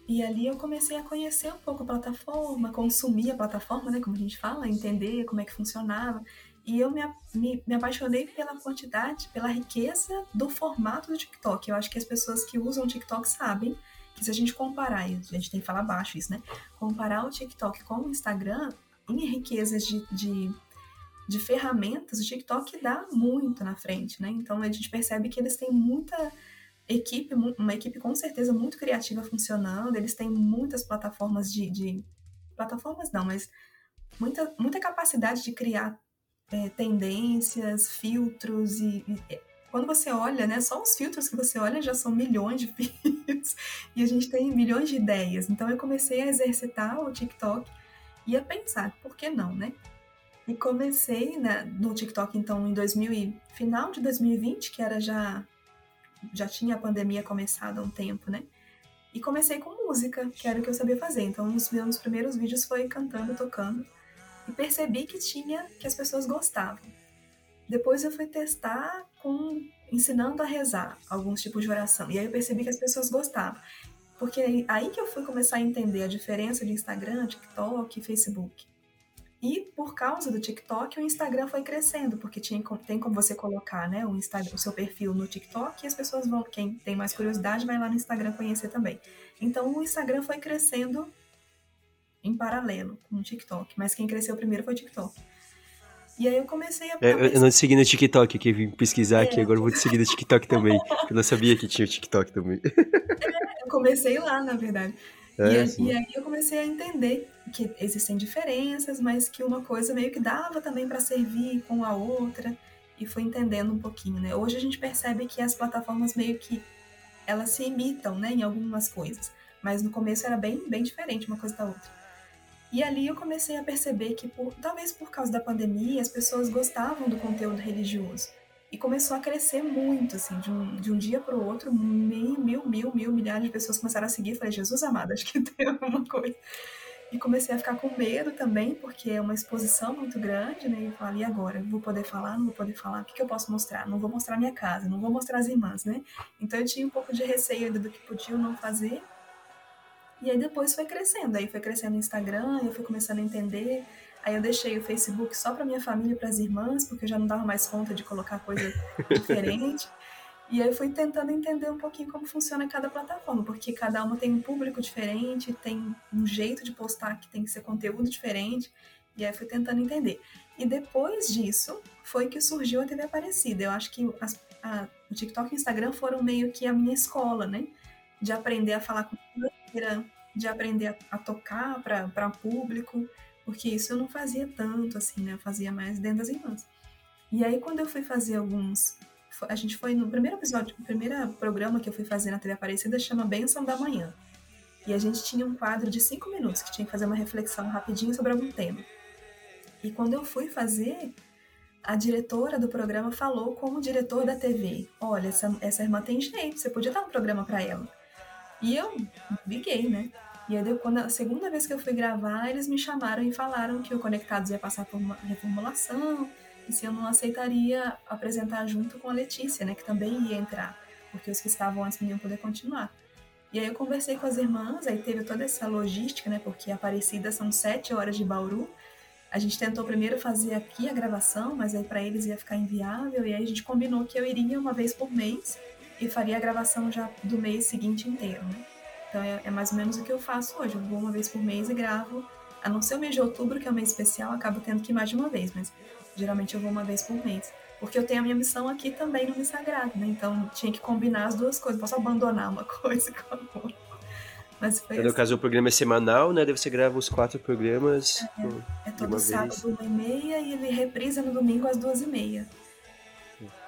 E ali eu comecei a conhecer um pouco a plataforma, consumir a plataforma, né, como a gente fala, entender como é que funcionava. E eu me, me, me, apaixonei pela quantidade, pela riqueza do formato do TikTok. Eu acho que as pessoas que usam o TikTok sabem se a gente comparar, a gente tem que falar baixo isso, né? Comparar o TikTok com o Instagram, em riquezas de, de, de ferramentas, o TikTok dá muito na frente, né? Então a gente percebe que eles têm muita equipe, uma equipe com certeza muito criativa funcionando, eles têm muitas plataformas de. de plataformas não, mas muita, muita capacidade de criar é, tendências, filtros e, e quando você olha, né, só os filtros que você olha já são milhões de filtros e a gente tem milhões de ideias. Então eu comecei a exercitar o TikTok e a pensar, por que não, né? E comecei né, no TikTok então em 2000 final de 2020, que era já já tinha a pandemia começado há um tempo, né? E comecei com música, que era o que eu sabia fazer. Então, os meus primeiros vídeos foi cantando, tocando. E percebi que tinha, que as pessoas gostavam. Depois eu fui testar com ensinando a rezar alguns tipos de oração. E aí eu percebi que as pessoas gostavam. Porque aí que eu fui começar a entender a diferença de Instagram, TikTok e Facebook. E por causa do TikTok, o Instagram foi crescendo, porque tinha, tem como você colocar né, o, Instagram, o seu perfil no TikTok e as pessoas vão, quem tem mais curiosidade, vai lá no Instagram conhecer também. Então o Instagram foi crescendo em paralelo com o TikTok, mas quem cresceu primeiro foi o TikTok. E aí eu comecei a. É, eu não te segui no TikTok, que vim pesquisar é. aqui, agora eu vou te seguir no TikTok também. eu não sabia que tinha o TikTok também. É, eu comecei lá, na verdade. É, e, e, aí eu comecei a entender que existem diferenças, mas que uma coisa meio que dava também para servir com a outra. E fui entendendo um pouquinho, né? Hoje a gente percebe que as plataformas meio que elas se imitam, né, em algumas coisas. Mas no começo era bem, bem diferente uma coisa da outra. E ali eu comecei a perceber que, por, talvez por causa da pandemia, as pessoas gostavam do conteúdo religioso. E começou a crescer muito, assim, de um, de um dia para o outro, mil, mil, mil, mil, milhares de pessoas começaram a seguir. Falei, Jesus amado, acho que tem alguma coisa. E comecei a ficar com medo também, porque é uma exposição muito grande, né? E eu falei, e agora? Vou poder falar? Não vou poder falar? O que, que eu posso mostrar? Não vou mostrar minha casa, não vou mostrar as irmãs, né? Então eu tinha um pouco de receio do que podia ou não fazer. E aí depois foi crescendo, aí foi crescendo o Instagram, eu fui começando a entender. Aí eu deixei o Facebook só para minha família e para as irmãs, porque eu já não dava mais conta de colocar coisa diferente. E aí eu fui tentando entender um pouquinho como funciona cada plataforma, porque cada uma tem um público diferente, tem um jeito de postar que tem que ser conteúdo diferente. E aí eu fui tentando entender. E depois disso, foi que surgiu a TV Aparecida. Eu acho que as, a, o TikTok e o Instagram foram meio que a minha escola, né? De aprender a falar com de aprender a, a tocar para público, porque isso eu não fazia tanto assim, né? Eu fazia mais dentro das irmãs. E aí quando eu fui fazer alguns a gente foi no primeiro episódio, o primeiro programa que eu fui fazer na TV Aparecida chama Benção da Manhã. E a gente tinha um quadro de cinco minutos que tinha que fazer uma reflexão rapidinho sobre algum tema. E quando eu fui fazer, a diretora do programa falou como diretor da TV: Olha, essa, essa irmã tem jeito, você podia dar um programa para ela. E eu liguei, né? E aí, quando a segunda vez que eu fui gravar, eles me chamaram e falaram que o Conectados ia passar por uma reformulação e se eu não aceitaria apresentar junto com a Letícia, né? Que também ia entrar, porque os que estavam antes não iam poder continuar. E aí eu conversei com as irmãs, aí teve toda essa logística, né? Porque Aparecida são sete horas de Bauru. A gente tentou primeiro fazer aqui a gravação, mas aí para eles ia ficar inviável. E aí a gente combinou que eu iria uma vez por mês e faria a gravação já do mês seguinte inteiro, né? Então é, é, mais ou menos o que eu faço hoje. Eu vou uma vez por mês e gravo. A não ser o mês de outubro, que é um mês especial, acabo tendo que ir mais de uma vez, mas geralmente eu vou uma vez por mês. Porque eu tenho a minha missão aqui também no Me Sagrado, né? Então tinha que combinar as duas coisas. Não posso abandonar uma coisa com a outra. Mas foi No assim. caso, o programa é semanal, né? Daí você grava os quatro programas. É de todo uma sábado, uma e meia, e ele reprisa no domingo às duas e meia.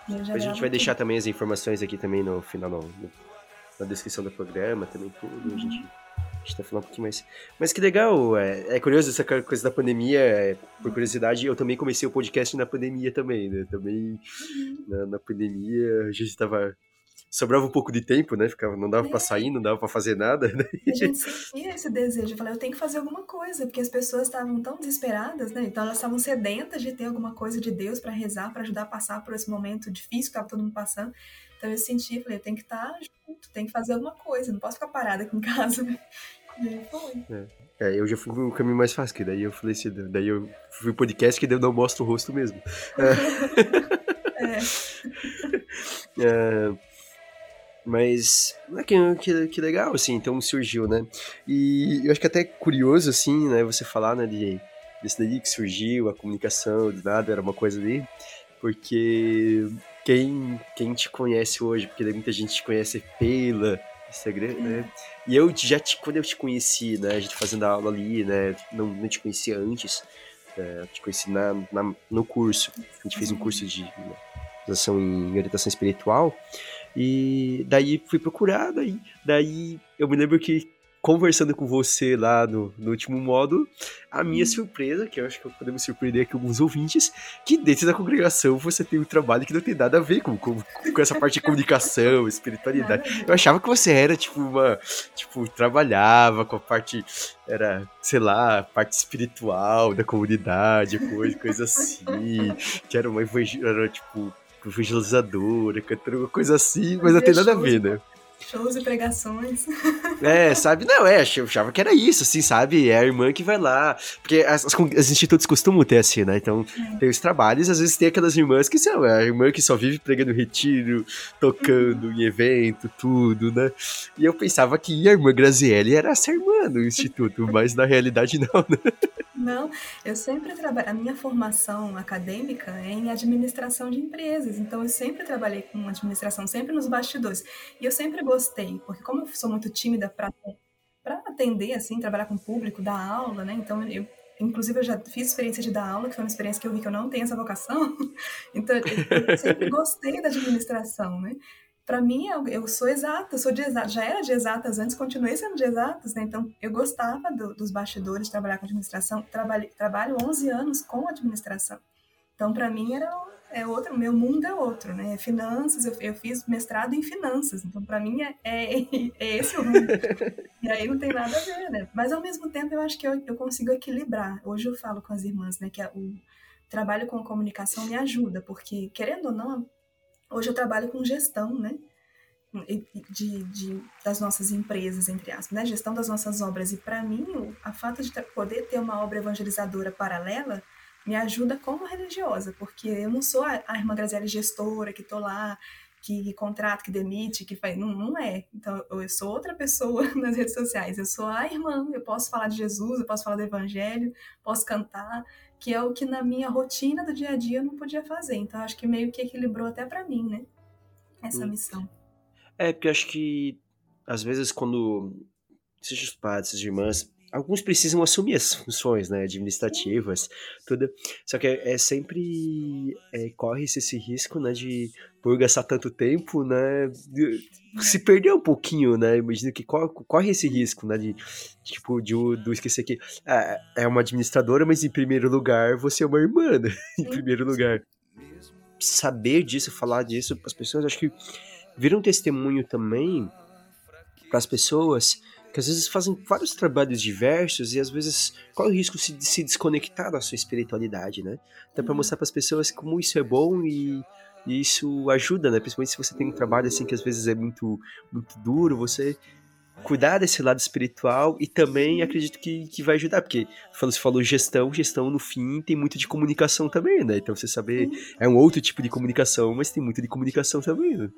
A gente vai deixar tudo. também as informações aqui também no final, no- no- na descrição do programa, também tudo. A gente, a gente tá falando um pouquinho mais. Mas que legal, é, é curioso essa coisa da pandemia. é, por curiosidade, eu também comecei o podcast na pandemia também, né? Também na, na pandemia a gente tava. Sobrava um pouco de tempo, né? Ficava, não dava pra sair, não dava pra fazer nada. Né? A gente sentia esse desejo. Eu falei, eu tenho que fazer alguma coisa, porque as pessoas estavam tão desesperadas, né? Então elas estavam sedentas de ter alguma coisa de Deus para rezar, para ajudar a passar por esse momento difícil que estava todo mundo passando. Então eu senti, falei, eu tenho que estar junto, tenho que fazer alguma coisa, não posso ficar parada aqui em casa. né? Foi. É, eu já fui um caminho mais fácil, que daí eu falei assim, daí eu fui podcast que daí eu não mostro o rosto mesmo. É, É, mas é que, que, que legal, assim, então surgiu, né? E eu acho que até curioso, assim, né, você falar, né, de, desse daí que surgiu, a comunicação, do nada, era uma coisa ali, porque quem, quem te conhece hoje, porque muita gente te conhece pela Instagram, né? E eu já te, quando eu te conheci, né, a gente fazendo aula ali, né, não, não te conhecia antes, né, te conheci na, na- no curso, a gente fez um curso de ação em orientação espiritual, e daí fui procurar, daí, daí eu me lembro que conversando com você lá no, no último módulo, a minha surpresa, que eu acho que podemos surpreender aqui alguns ouvintes, que dentro da congregação você tem um trabalho que não tem nada a ver com, com, com essa parte de comunicação, espiritualidade. Eu achava que você era, tipo, uma. Tipo, trabalhava com a parte. Era, sei lá, parte espiritual da comunidade, coisa, coisa assim. Que era uma era, tipo, evangelizadora, cantora, uma coisa assim, mas não tem nada a ver, né? shows e pregações. É, sabe? Não, é, eu achava que era isso, assim, sabe? É a irmã que vai lá. Porque as, as, os institutos costumam ter assim, né? Então, tem os trabalhos, às vezes tem aquelas irmãs que são é a irmã que só vive pregando retiro, tocando em evento, tudo, né? E eu pensava que a irmã Grazielli era essa irmã do instituto, mas na realidade não, né? Não, eu sempre trabalhei. A minha formação acadêmica é em administração de empresas, então eu sempre trabalhei com administração, sempre nos bastidores. E eu sempre gostei, porque como eu sou muito tímida para para atender, assim, trabalhar com o público, dar aula, né? Então eu Inclusive, eu já fiz experiência de dar aula, que foi uma experiência que eu vi que eu não tenho essa vocação. Então, eu sempre gostei da administração, né? Para mim, eu, eu, sou exata, sou de exatas, já era de exatas antes, continuei sendo de exatas, né? Então, eu gostava do, dos bastidores, trabalhar com administração. Trabalho, trabalho 11 anos com administração. Então, para mim, era é outro, meu mundo é outro, né? Finanças, eu, eu fiz mestrado em finanças, então para mim é, é, é, esse o mundo. e aí não tem nada a ver, né? Mas ao mesmo tempo eu acho que eu, eu consigo equilibrar. Hoje eu falo com as irmãs, né, que a, o trabalho com comunicação me ajuda, porque querendo ou não, hoje eu trabalho com gestão, né? De, de, das nossas empresas, entre aspas, né? Gestão das nossas obras. E para mim, a fato de poder ter uma obra evangelizadora paralela me ajuda como religiosa, porque eu não sou a, a irmã Graziele gestora que tô lá, que contrata, que demite, que faz. Não, não é. Então, eu sou outra pessoa nas redes sociais. Eu sou a irmã, eu posso falar de Jesus, eu posso falar do Evangelho, posso cantar, que é o que na minha rotina do dia a dia eu não podia fazer. Então, acho que meio que equilibrou até para mim, né? Essa hum. missão. É, porque acho que, às vezes, quando. Seja os padres, as irmãs, alguns precisam assumir as funções, né, administrativas, tudo. Só que é, é sempre é, corre-se esse risco, né, de por gastar tanto tempo, né, de, se perder um pouquinho, né. Imagino que corre, corre esse risco, né, de tipo de do esquecer que é, é uma administradora, mas em primeiro lugar você é uma irmã, né, em primeiro lugar. Saber disso, falar disso para as pessoas, acho que vira um testemunho também para as pessoas que às vezes fazem vários trabalhos diversos e às vezes qual o risco de se desconectar da sua espiritualidade, né? Então para mostrar para as pessoas como isso é bom e, e, isso ajuda, né? Principalmente se você tem um trabalho assim que às vezes é muito muito duro, você cuidar desse lado espiritual e também acredito que, que vai ajudar, porque você falou gestão, gestão no fim tem muito de comunicação também, né? Então você saber é um outro tipo de comunicação, mas tem muito de comunicação também, né?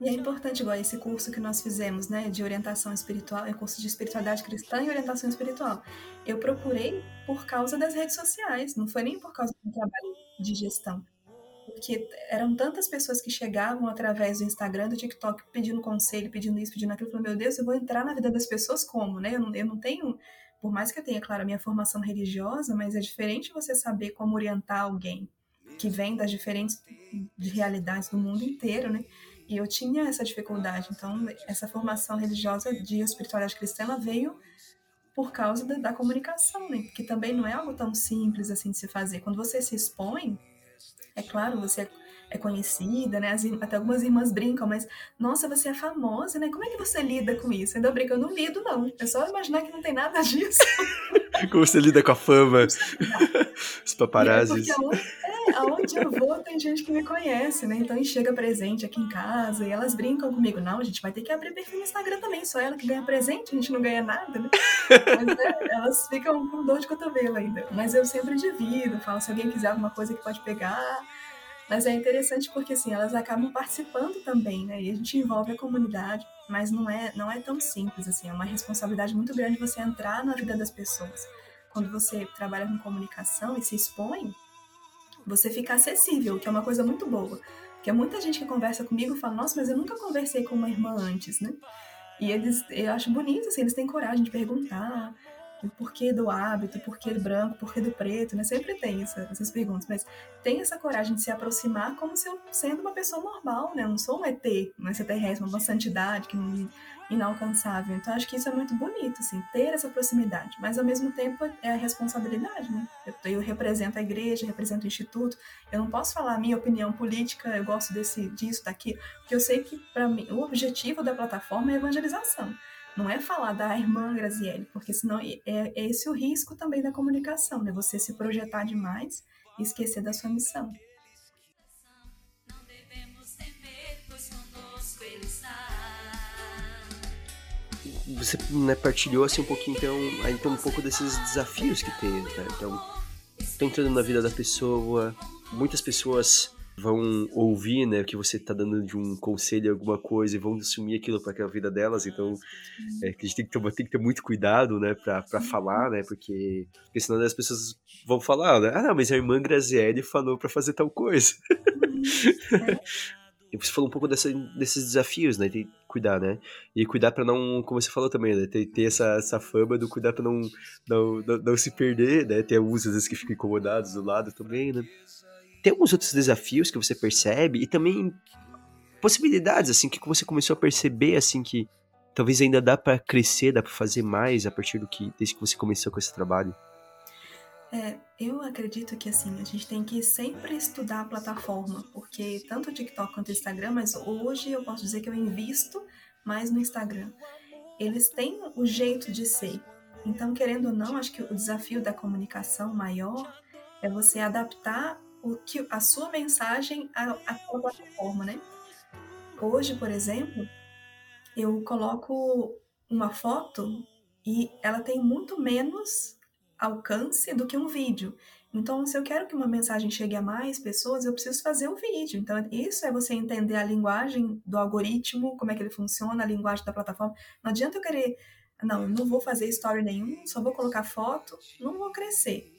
E é importante, igual esse curso que nós fizemos, né, de orientação espiritual, é curso de espiritualidade cristã e orientação espiritual. Eu procurei por causa das redes sociais, não foi nem por causa do trabalho de gestão. porque eram tantas pessoas que chegavam através do Instagram, do TikTok, pedindo conselho, pedindo isso, pedindo aquilo. Eu falei, meu Deus, eu vou entrar na vida das pessoas como, né? Eu não, eu não tenho, por mais que eu tenha, claro, a minha formação religiosa, mas é diferente você saber como orientar alguém que vem das diferentes realidades do mundo inteiro, né? E eu tinha essa dificuldade. Então, essa formação religiosa de espiritualidade cristã ela veio por causa da, da comunicação, né? Que também não é algo tão simples assim de se fazer. Quando você se expõe, é claro, você é, conhecida, né? As, até algumas irmãs brincam, mas nossa, você é famosa, né? Como é que você lida com isso? Ainda brinca, eu não lido, não. É só imaginar que não tem nada disso. Como você lida com a fama, os paparazzis. É aonde, é, aonde eu vou tem gente que me conhece, né? Então chega presente aqui em casa e elas brincam comigo. Não, a gente vai ter que abrir perfil no Instagram também, só ela que ganha presente, a gente não ganha nada, né? Mas é, elas ficam com dor de cotovelo ainda. Mas eu sempre divido, falo se alguém quiser alguma coisa que pode pegar. Mas é interessante porque assim, elas acabam participando também, né? E a gente envolve a comunidade mas não é, não é tão simples assim. É uma responsabilidade muito grande você entrar na vida das pessoas. Quando você trabalha com comunicação e se expõe, você fica acessível, que é uma coisa muito boa. Porque muita gente que conversa comigo fala: Nossa, mas eu nunca conversei com uma irmã antes, né? E eles, eu acho bonito, assim, eles têm coragem de perguntar o porquê do hábito, o porquê do branco, o porquê do preto, né? Sempre tem essa, essas perguntas, mas tem essa coragem de se aproximar como se eu sendo uma pessoa normal, né? Eu não sou um ET, um extraterrestre, uma santidade que não inalcançável. Então acho que isso é muito bonito, assim, ter essa proximidade, mas ao mesmo tempo é a responsabilidade, né? Eu, eu represento a igreja, represento o instituto, eu não posso falar a minha opinião política, eu gosto desse disso, daqui, porque eu sei que para mim o objetivo da plataforma é evangelização. Não é falar da irmã Graziele, porque senão é, é esse o risco também da comunicação, né? Você se projetar demais e esquecer da sua missão. Você né, partilhou assim um pouquinho então, então um pouco desses desafios que teve, né? Então, tô entrando na vida da pessoa, muitas pessoas vão ouvir, né, que você tá dando de um conselho, alguma coisa, e vão assumir aquilo para aquela vida delas, então é, a gente tem que, ter, tem que ter muito cuidado, né, pra, pra falar, né, porque, porque senão as pessoas vão falar, né, ah, não, mas a irmã Graziele falou para fazer tal coisa. e você falou um pouco dessa, desses desafios, né, tem que cuidar, né, e cuidar para não, como você falou também, né, ter, ter essa, essa fama do cuidar para não não, não, não, se perder, né, ter alguns às vezes que ficam incomodados do lado também, né tem alguns outros desafios que você percebe e também possibilidades, assim, que você começou a perceber, assim, que talvez ainda dá para crescer, dá para fazer mais a partir do que, desde que você começou com esse trabalho? É, eu acredito que assim, a gente tem que sempre estudar a plataforma, porque tanto o TikTok quanto o Instagram, mas hoje eu posso dizer que eu invisto mais no Instagram. Eles têm o jeito de ser. Então, querendo ou não, acho que o desafio da comunicação maior é você adaptar o que a sua mensagem àquela plataforma, né? Hoje, por exemplo, eu coloco uma foto e ela tem muito menos alcance do que um vídeo. Então, se eu quero que uma mensagem chegue a mais pessoas, eu preciso fazer um vídeo. Então, isso é você entender a linguagem do algoritmo, como é que ele funciona, a linguagem da plataforma. Não adianta eu querer, não, não vou fazer story nenhum, só vou colocar foto, não vou crescer.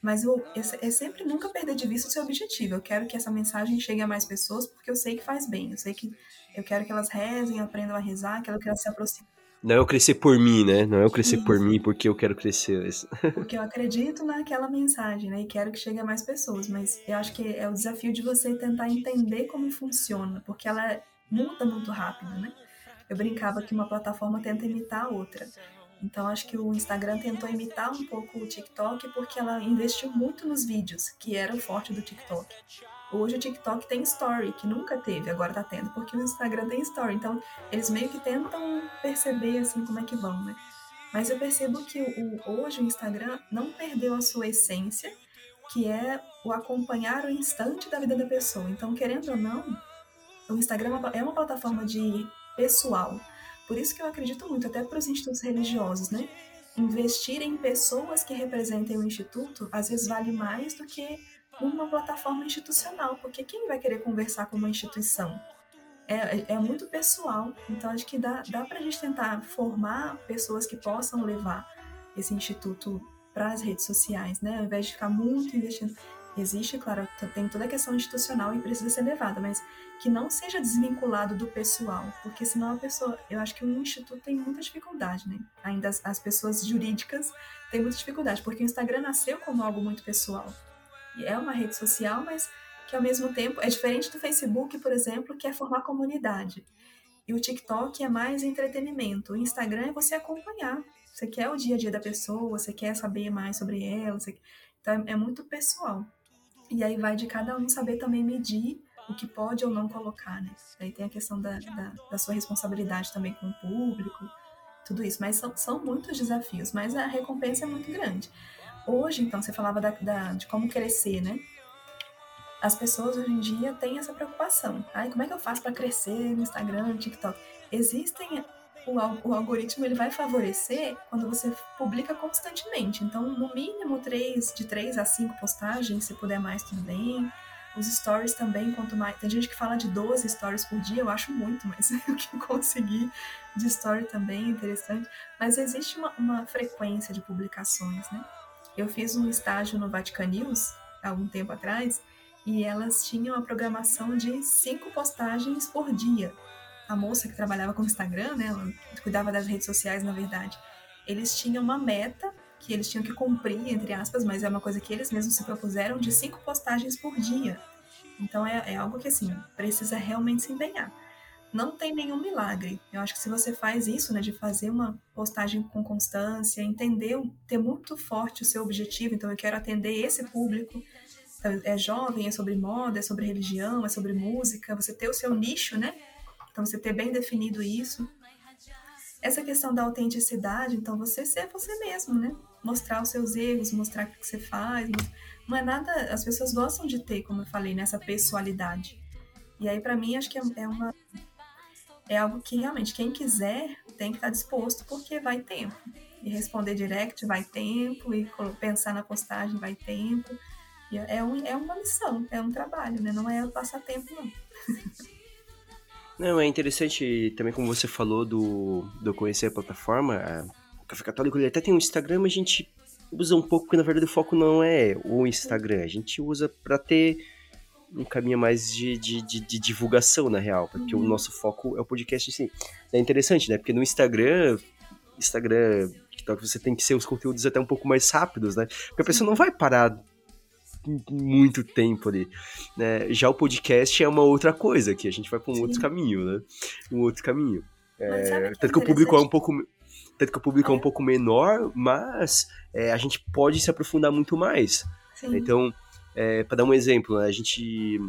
Mas eu, é sempre nunca perder de vista o seu objetivo. Eu quero que essa mensagem chegue a mais pessoas porque eu sei que faz bem. Eu sei que eu quero que elas rezem, aprendam a rezar, quero que elas se aproximem. Não é eu crescer por mim, né? Não é eu crescer Isso. por mim porque eu quero crescer. Porque eu acredito naquela mensagem, né? E quero que chegue a mais pessoas. Mas eu acho que é o desafio de você tentar entender como funciona, porque ela muda muito rápido, né? Eu brincava que uma plataforma tenta imitar a outra. Então acho que o Instagram tentou imitar um pouco o TikTok porque ela investiu muito nos vídeos, que era o forte do TikTok. Hoje o TikTok tem story, que nunca teve, agora tá tendo, porque o Instagram tem story. Então eles meio que tentam perceber assim como é que vão, né? Mas eu percebo que o, hoje o Instagram não perdeu a sua essência, que é o acompanhar o instante da vida da pessoa. Então, querendo ou não, o Instagram é uma plataforma de pessoal. Por isso que eu acredito muito, até para os institutos religiosos, né? Investir em pessoas que representem o instituto, às vezes vale mais do que uma plataforma institucional, porque quem vai querer conversar com uma instituição? É, é muito pessoal, então acho que dá, dá para a gente tentar formar pessoas que possam levar esse instituto para as redes sociais, né? Ao invés de ficar muito investindo. Existe, claro, tem toda a questão institucional e precisa ser levada, mas que não seja desvinculado do pessoal, porque senão a pessoa, eu acho que o instituto tem muita dificuldade, né? Ainda as, as pessoas jurídicas têm muita dificuldade, porque o Instagram nasceu como algo muito pessoal. E é uma rede social, mas que ao mesmo tempo é diferente do Facebook, por exemplo, que é formar comunidade. E o TikTok é mais entretenimento. O Instagram é você acompanhar. Você quer o dia a dia da pessoa, você quer saber mais sobre ela. Você... Então é, é muito pessoal. E aí vai de cada um saber também medir o que pode ou não colocar, né? Aí tem a questão da, da, da sua responsabilidade também com o público, tudo isso. Mas são, são muitos desafios, mas a recompensa é muito grande. Hoje, então, você falava da, da, de como crescer, né? As pessoas hoje em dia têm essa preocupação. Ai, como é que eu faço para crescer no Instagram, no TikTok? Existem o, o, algoritmo ele vai favorecer quando você publica constantemente. Então, no mínimo, três, de três a cinco postagens, se puder mais, tudo bem. Os stories também, quanto mais. Tem gente que fala de 12 stories por dia, eu acho muito, mas o que eu consegui de story também é interessante. Mas existe uma, uma frequência de publicações, né? Eu fiz um estágio no Vatican News, há algum tempo atrás, e elas tinham a programação de cinco postagens por dia a moça que trabalhava com o Instagram, né, ela cuidava das redes sociais, na verdade, eles tinham uma meta que eles tinham que cumprir, entre aspas, mas é uma coisa que eles mesmos se propuseram de cinco postagens por dia. Então é, é algo que, assim, precisa realmente se empenhar. Não tem nenhum milagre. Eu acho que se você faz isso, né, de fazer uma postagem com constância, entender, ter muito forte o seu objetivo, então eu quero atender esse público, então, é jovem, é sobre moda, é sobre religião, é sobre música, você ter o seu nicho, né? Então, você ter bem definido isso. Essa questão da autenticidade, então, você ser você mesmo, né? Mostrar os seus erros, mostrar o que você faz. Não é nada. As pessoas gostam de ter, como eu falei, nessa pessoalidade. E aí, para mim, acho que é, é uma. É algo que realmente quem quiser tem que estar disposto, porque vai tempo. E responder direct vai tempo, e pensar na postagem vai tempo. E é, um, é uma missão, é um trabalho, né? Não é passar tempo, não. Não, é interessante também como você falou do, do conhecer a plataforma. O Café Católico ele até tem um Instagram, mas a gente usa um pouco, porque na verdade o foco não é o Instagram. A gente usa para ter um caminho mais de, de, de, de divulgação, na real, porque uhum. o nosso foco é o podcast em si. É interessante, né? Porque no Instagram, Instagram, TikTok, você tem que ser os conteúdos até um pouco mais rápidos, né? Porque a pessoa não vai parar muito tempo ali. Né? Já o podcast é uma outra coisa, que a gente vai para um Sim. outro caminho, né? Um outro caminho. É, tanto que o público é um pouco tanto que o público é, é um pouco menor, mas é, a gente pode se aprofundar muito mais. Sim. Então, é, para dar um exemplo, né, a gente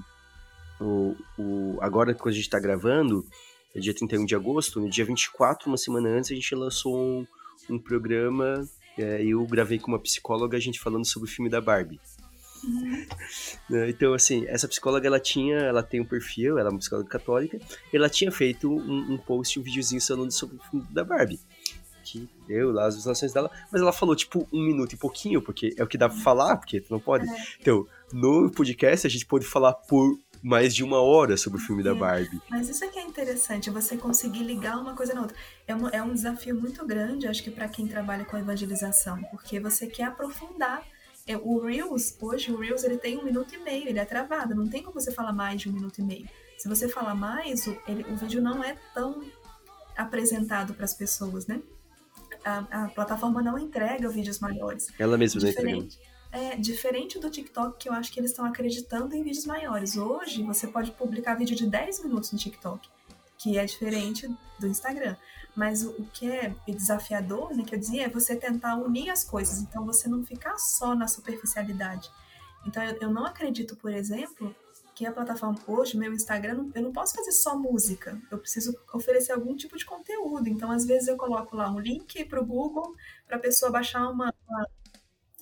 o, o, agora quando a gente está gravando, é dia 31 de agosto, no dia 24, uma semana antes, a gente lançou um, um programa, é, eu gravei com uma psicóloga, a gente falando sobre o filme da Barbie. Né, então, assim, essa psicóloga, ela tinha, ela tem um perfil, ela é uma psicóloga católica, ela tinha feito um, um post, um videozinho falando sobre o filme da Barbie. Que deu lá as visualizações dela, mas ela falou, tipo, um minuto e pouquinho, porque é o que dá pra falar, porque tu não pode. É. Então, no podcast, a gente pode falar por mais de uma hora sobre o filme é. da Barbie. Mas isso é que é interessante, você conseguir ligar uma coisa na outra. É um, é um desafio muito grande, acho que para quem trabalha com evangelização, porque você quer aprofundar é, o Reels, hoje o Reels ele tem um minuto e meio, ele é travado, não tem como você falar mais de um minuto e meio. Se você falar mais, o, ele, o vídeo não é tão apresentado para as pessoas, né? A, a, plataforma não entrega vídeos maiores. Ela mesma não entrega. É diferente do TikTok, que eu acho que eles estão acreditando em vídeos maiores. Hoje, você pode publicar vídeo de 10 minutos no TikTok, que é diferente do Instagram. Mas o, o que é desafiador, né, que eu dizia, é você tentar unir as coisas. Então, você não ficar só na superficialidade. Então, eu, eu não acredito, por exemplo, que a plataforma hoje, meu Instagram, eu não posso fazer só música. Eu preciso oferecer algum tipo de conteúdo. Então, às vezes, eu coloco lá um link para o Google para a pessoa baixar uma, uma,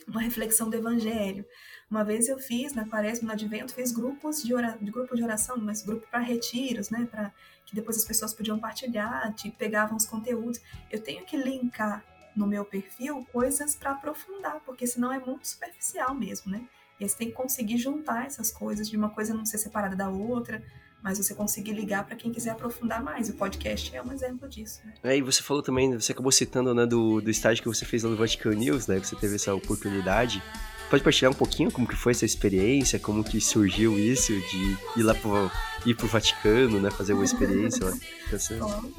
uma, reflexão do Evangelho. Uma vez eu fiz, na quaresma, no advento, fiz grupos de, ora, de grupo de oração, mas grupo para retiros, né? Para que depois as pessoas podiam partilhar, te pegavam os conteúdos. Eu tenho que linkar no meu perfil coisas para aprofundar, porque senão é muito superficial mesmo, né? E você tem que conseguir juntar essas coisas, de uma coisa não ser separada da outra, mas você conseguir ligar para quem quiser aprofundar mais. O podcast é um exemplo disso. Né? É, e você falou também, você acabou citando né, do, do estágio que você fez no Vatican News, né? Que você teve essa oportunidade. Pode partilhar um pouquinho como que foi essa experiência, como que surgiu isso de ir lá pro, ir pro Vaticano, né, fazer uma experiência lá? Bom,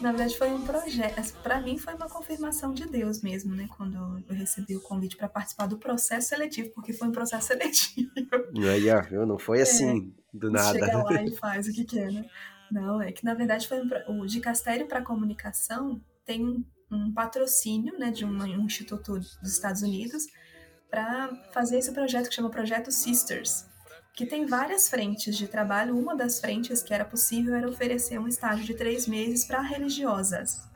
na verdade foi um projeto, para mim foi uma confirmação de Deus mesmo, né, quando eu recebi o convite para participar do processo seletivo, porque foi um processo seletivo. Aí, ó, não foi é, assim, é, do nada. Chega lá e faz o que quer, né? Não, é que na verdade foi um, o Dicastério para Comunicação tem um, um, patrocínio, né, de um, um instituto dos Estados Unidos para fazer esse projeto que chama Projeto Sisters, que tem várias frentes de trabalho. Uma das frentes que era possível era oferecer um estágio de três meses para religiosas,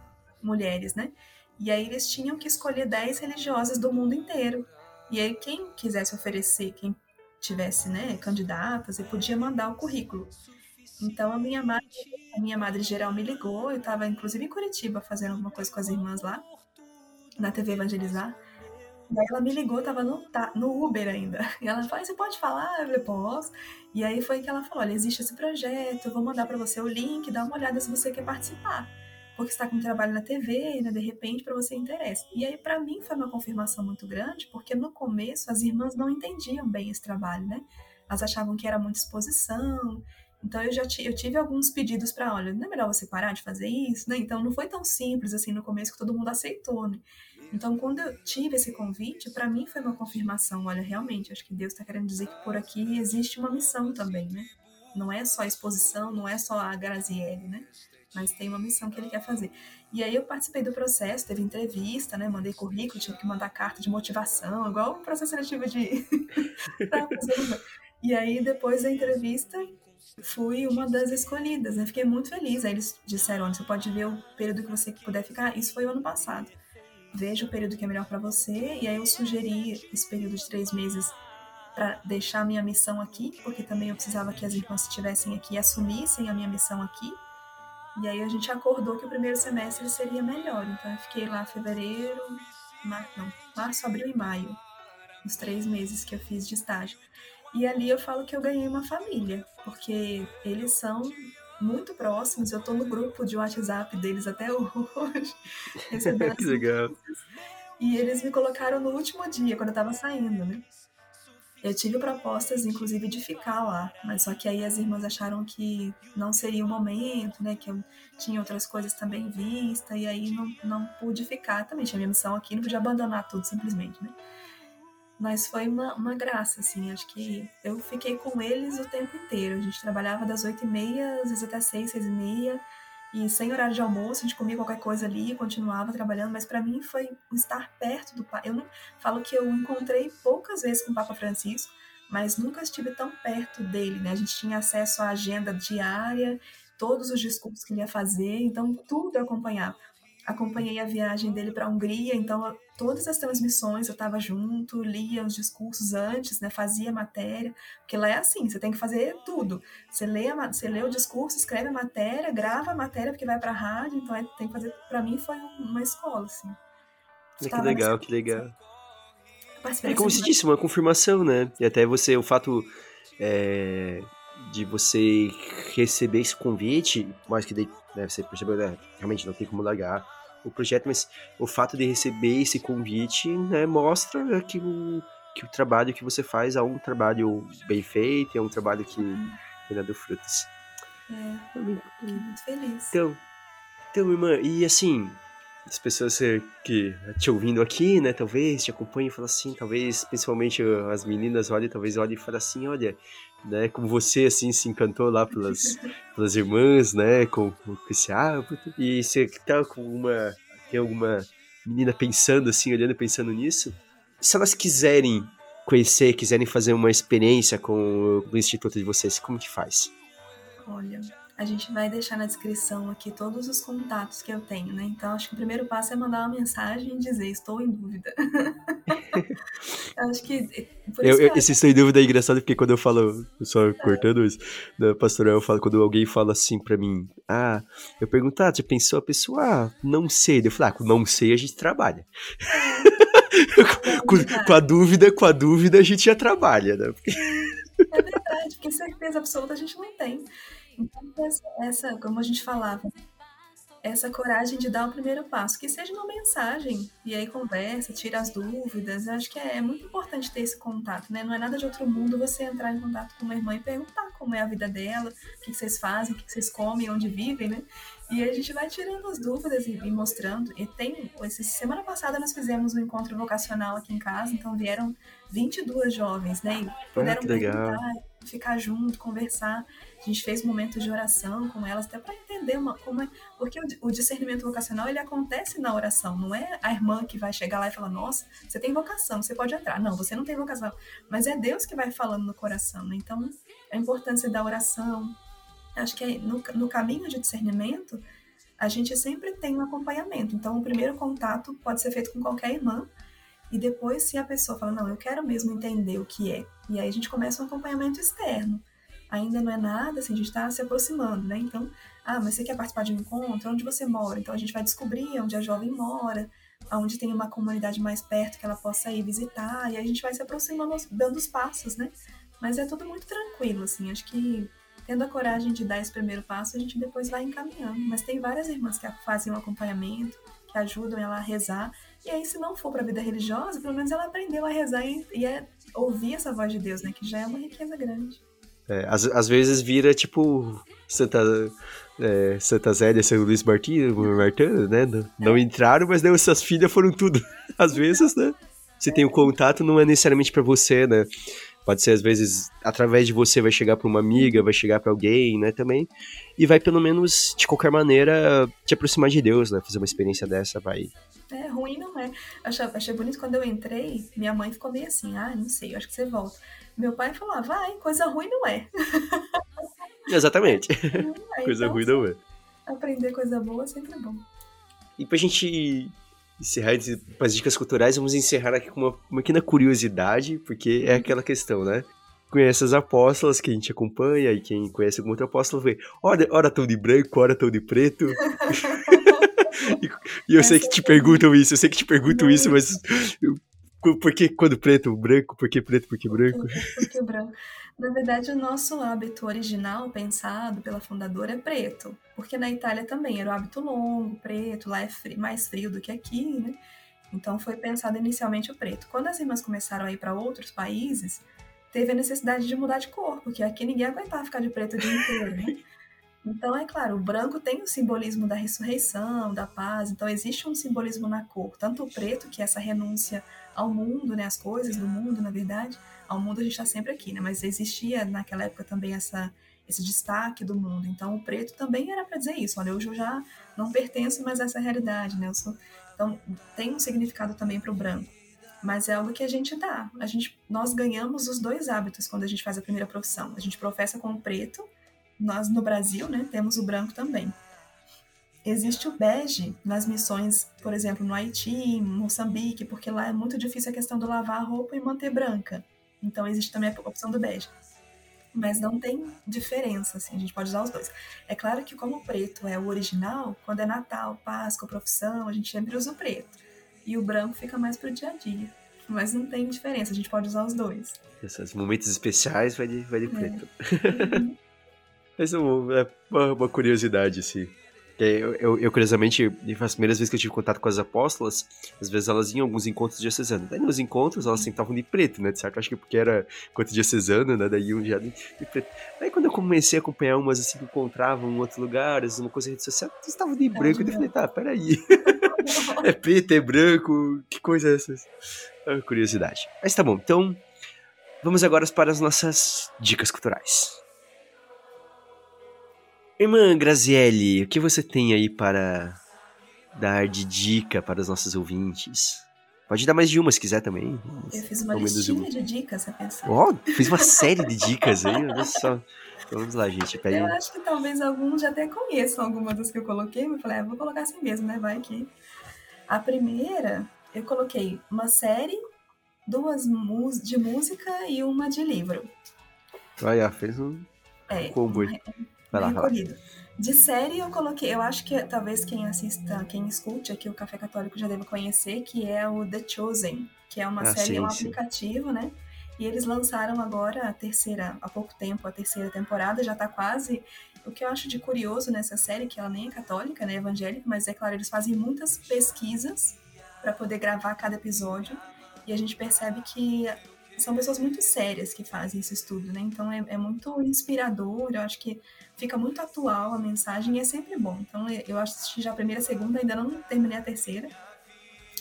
mulheres, né? E aí eles tinham que escolher dez religiosas do mundo inteiro. E aí quem quisesse oferecer, quem tivesse, né, candidatas, ele podia mandar o currículo. Então a minha madre, a minha madre geral me ligou, eu estava inclusive em Curitiba fazendo alguma coisa com as irmãs lá, na TV Evangelizar. Daí ela me ligou, tava no, tá, no Uber ainda. E ela falou: Você pode falar? Eu falei: Posso. E aí foi que ela falou: Olha, existe esse projeto, eu vou mandar para você o link, dá uma olhada se você quer participar. Porque está com trabalho na TV, né, de repente, para você interessa. E aí, para mim, foi uma confirmação muito grande, porque no começo as irmãs não entendiam bem esse trabalho, né? Elas achavam que era muita exposição. Então eu já eu tive alguns pedidos para, olha, não é melhor você parar de fazer isso, né? Então não foi tão simples assim no começo que todo mundo aceitou, né? Então, quando eu tive esse convite, para mim foi uma confirmação. Olha, realmente, acho que Deus está querendo dizer que por aqui existe uma missão também, né? Não é só exposição, não é só a Graziele, né? Mas tem uma missão que ele quer fazer. E aí eu participei do processo, teve entrevista, né? Mandei currículo, tive que mandar carta de motivação, igual o processo seletivo de. e aí, depois da entrevista, fui uma das escolhidas, né? Fiquei muito feliz. Aí eles disseram: você pode ver o período que você puder ficar. Isso foi o ano passado veja o período que é melhor para você. E aí eu sugeri esse período de três meses para deixar a minha missão aqui, porque também eu precisava que as irmãs estivessem aqui e assumissem a minha missão aqui. E aí a gente acordou que o primeiro semestre seria melhor. Então eu fiquei lá fevereiro, mar... não, março, abril e maio, os três meses que eu fiz de estágio. E ali eu falo que eu ganhei uma família, porque eles são muito próximos. Eu estou no grupo de WhatsApp deles até hoje. que legal. E eles me colocaram no último dia, quando eu estava saindo, né? Eu tive propostas, inclusive, de ficar lá, mas só que aí as irmãs acharam que não seria o momento, né? Que eu tinha outras coisas também vista, e aí não, não pude ficar também. Tinha minha missão aqui, não podia abandonar tudo simplesmente, né? Mas foi uma, uma graça, assim. Acho que eu fiquei com eles o tempo inteiro. A gente trabalhava das oito e meia, às vezes até seis, seis e meia. E sem horário de almoço, a gente comia qualquer coisa ali, continuava trabalhando. Mas para mim foi estar perto do Papa. Eu não falo que eu encontrei poucas vezes com o Papa Francisco, mas nunca estive tão perto dele, né? A gente tinha acesso à agenda diária, todos os discursos que ele ia fazer, então tudo eu acompanhava acompanhei a viagem dele para a Hungria, então todas as transmissões eu estava junto, lia os discursos antes, né, fazia matéria, porque lá é assim, você tem que fazer tudo. Você lê, a, você lê o discurso, escreve a matéria, grava a matéria porque vai para a rádio, então é, tem que fazer. Para mim foi uma escola, assim. que legal, que legal. É como se disse, uma confirmação, né? E até você, o fato é, de você receber esse convite, mais que daí, né, você percebeu, né, realmente não tem como largar o projeto, mas o fato de receber esse convite né, mostra que o, que o trabalho que você faz é um trabalho bem feito, é um trabalho que vem dando frutos. É, muito, muito feliz. Então, então, irmã, e assim, as pessoas que te ouvindo aqui, né, talvez te acompanhem e falam assim, talvez, principalmente as meninas, olhem, talvez olhem e falem assim, olha, né, como você, assim, se encantou lá pelas, pelas irmãs, né, com, com esse hábito, e você tá com uma, tem alguma menina pensando, assim, olhando e pensando nisso, se elas quiserem conhecer, quiserem fazer uma experiência com o instituto de vocês, como que faz? Olha, a gente vai deixar na descrição aqui todos os contatos que eu tenho, né? Então, acho que o primeiro passo é mandar uma mensagem e dizer: estou em dúvida. acho que. Eu, eu, esse estou em dúvida é engraçado porque quando eu falo, só cortando isso, da pastoral, eu falo, quando alguém fala assim pra mim: ah, eu pergunto, ah, você pensou a pessoa? Ah, não sei. Eu falo, ah, com não sei a gente trabalha. É. com, com, a dúvida, com a dúvida a gente já trabalha, né? É verdade, porque certeza absoluta a gente não tem. Então, essa, essa, como a gente falava, essa coragem de dar o primeiro passo, que seja uma mensagem, e aí conversa, tira as dúvidas. Eu acho que é, é, muito importante ter esse contato, né? Não é nada de outro mundo você entrar em contato com uma irmã e perguntar como é a vida dela, o que vocês fazem, o que vocês comem, onde vivem, né? E a gente vai tirando as dúvidas e, e mostrando. E tem, essa semana passada nós fizemos um encontro vocacional aqui em casa, então vieram 22 jovens, né? E puderam ah, perguntar, ficar junto, conversar. A gente fez momentos de oração com elas, até para entender uma, como é. Porque o, discernimento vocacional ele acontece na oração, não é a irmã que vai chegar lá e falar: Nossa, você tem vocação, você pode entrar. Não, você não tem vocação. Mas é Deus que vai falando no coração, né? Então, a importância da oração. Acho que é no, no caminho de discernimento, a gente sempre tem um acompanhamento. Então, o primeiro contato pode ser feito com qualquer irmã. E depois, se a pessoa fala, não, eu quero mesmo entender o que é. E aí a gente começa um acompanhamento externo ainda não é nada, assim, a gente está se aproximando, né? Então, ah, mas você quer participar de um encontro? Onde você mora? Então a gente vai descobrir onde a jovem mora, onde tem uma comunidade mais perto que ela possa ir visitar, e a gente vai se aproximando, dando os passos, né? Mas é tudo muito tranquilo, assim, acho que tendo a coragem de dar esse primeiro passo, a gente depois vai encaminhando. Mas tem várias irmãs que fazem um acompanhamento, que ajudam ela a rezar, e aí se não for para a vida religiosa, pelo menos ela aprendeu a rezar e, e é ouvir essa voz de Deus, né? Que já é uma riqueza grande. É, às, às vezes vira tipo Santa, é, Santa Zélia, São Luís Martins, Martana, né? Não, entraram, mas daí suas filhas foram tudo. Às vezes, né? Você tem o um contato, não é necessariamente para você, né? Pode ser, às vezes, através de você vai chegar para uma amiga, vai chegar para alguém, né, também. E vai, pelo menos, de qualquer maneira, te aproximar de Deus, né? Fazer uma experiência dessa, vai. É, ruim não é. Achei, achei bonito quando eu entrei, minha mãe ficou meio assim, ah, não sei, acho que você volta. Meu pai falava, vai, coisa ruim não é. Exatamente. É, coisa então, ruim não é. Aprender coisa boa sempre é bom. E pra gente encerrar as dicas culturais, vamos encerrar aqui com uma, uma pequena curiosidade, porque é aquela questão, né? Conhece as apóstolas que a gente acompanha e quem conhece algum outro apóstolo vê, ora, ora tão de branco, ora tão de preto. e, e, eu sei que te perguntam isso, eu sei que te perguntam isso, mas por que quando preto, branco? Por que preto, por que branco? Por que branco? Na verdade, o nosso hábito original, pensado pela fundadora, é preto. Porque na Itália também era o hábito longo, preto, lá é frio, mais frio do que aqui, né? Então foi pensado inicialmente o preto. Quando as irmãs começaram a ir para outros países, teve a necessidade de mudar de cor, porque aqui ninguém aguentava ficar de preto o dia inteiro, né? Então, é claro, o branco tem o simbolismo da ressurreição, da paz, então existe um simbolismo na cor, tanto o preto, que é essa renúncia ao mundo, né, as coisas do mundo, na verdade. Ao mundo a gente está sempre aqui, né, mas existia naquela época também essa esse destaque do mundo. Então o preto também era para dizer isso. Olha, hoje eu já não pertenço mais a essa realidade, né? Sou... Então tem um significado também para o branco, mas é algo que a gente dá. A gente, nós ganhamos os dois hábitos quando a gente faz a primeira profissão. A gente professa com o preto. Nós no Brasil, né, temos o branco também. Existe o bege nas missões, por exemplo, no Haiti, em Moçambique, porque lá é muito difícil a questão do lavar a roupa e manter branca. Então existe também a opção do bege. Mas não tem diferença, assim, a gente pode usar os dois. É claro que como o preto é o original, quando é Natal, Páscoa, profissão, a gente sempre usa o preto. E o branco fica mais pro dia a dia. Mas não tem diferença, a gente pode usar os dois. Esses momentos especiais vai de, vai de é. preto. Uhum. Mas é uma, uma curiosidade, assim. Eu, eu, eu, curiosamente, as primeiras vezes que eu tive contato com as apóstolas, às vezes elas iam em alguns encontros diocesano. Daí nos encontros elas sentavam de preto, né? De certo? Acho que porque era encontro diocesano, né? Daí iam já de, de, preto. Daí quando eu comecei a acompanhar umas assim que encontravam em outro lugar, uma coisa em rede social, eles estavam de branco. É, eu falei, tá, peraí. é preto, é branco, que coisa é essa? É curiosidade. Mas tá bom, então vamos agora para as nossas dicas culturais. Irmã Grazielli, o que você tem aí para dar de dica para os nossos ouvintes? Pode dar mais de uma se quiser também. Eu fiz uma listinha de dicas, você pensar. Ó, oh, fiz uma série de dicas aí, olha só. Então, vamos lá, gente. Pega eu acho que talvez alguns já até conheçam algumas das que eu coloquei, mas eu falei, ah, vou colocar assim mesmo, né? Vai que. A primeira, eu coloquei uma série, duas de música e uma de livro. Olha, fez um é, combo aí. Vai lá, vai De série eu coloquei, eu acho que talvez quem assista, quem escute aqui o Café Católico já deva conhecer, que é o The Chosen, que é uma ah, série, sim, um sim. aplicativo, né? E eles lançaram agora a terceira, há pouco tempo, a terceira temporada, já tá quase. O que eu acho de curioso nessa série, que ela nem é católica, né, evangélica, mas é claro, eles fazem muitas pesquisas para poder gravar cada episódio. E a gente percebe que são pessoas muito sérias que fazem esse estudo, né? Então é, é, muito inspirador, eu acho que fica muito atual a mensagem e é sempre bom. Então eu assisti já a primeira, a segunda, ainda não terminei a terceira.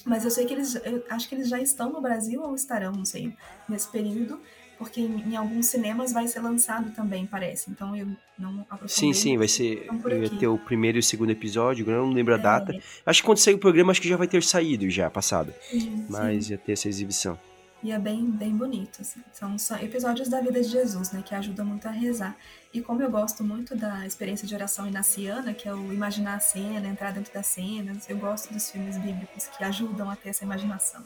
Mas eu sei que eles, acho que eles já estão no Brasil ou estarão, não sei, nesse período, porque em, em alguns cinemas vai ser lançado também, parece. Então eu não aprofundei. Sim, sim, vai ser. Vai ter o primeiro e o segundo episódio, eu não lembro a é. data. Acho que quando sair o programa, acho que já vai ter saído já, passado. Sim, Mas sim. ia ter essa exibição. E é bem, bem bonito, assim. São, são episódios da vida de Jesus, né? Que ajudam muito a rezar. E como eu gosto muito da experiência de oração inaciana, que é o imaginar a cena, entrar dentro das cenas, eu gosto dos filmes bíblicos que ajudam a ter essa imaginação.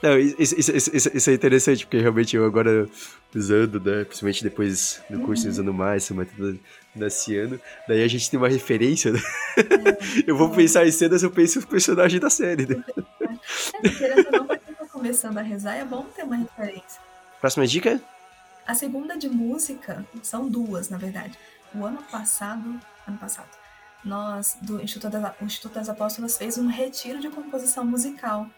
Não, isso, isso, isso, isso, é interessante, porque realmente eu agora usando, né, principalmente depois do curso uhum. usando mais esse método naciano, daí a gente tem uma referência, né? É, eu vou é. pensar em cenas, eu penso no personagem da série, né? É, começando a rezar, é bom ter uma referência. Próxima dica? A segunda de música, são duas, na verdade. O ano passado, ano passado, nós, do Instituto das, o Instituto das Apóstolas, fez um retiro de composição musical.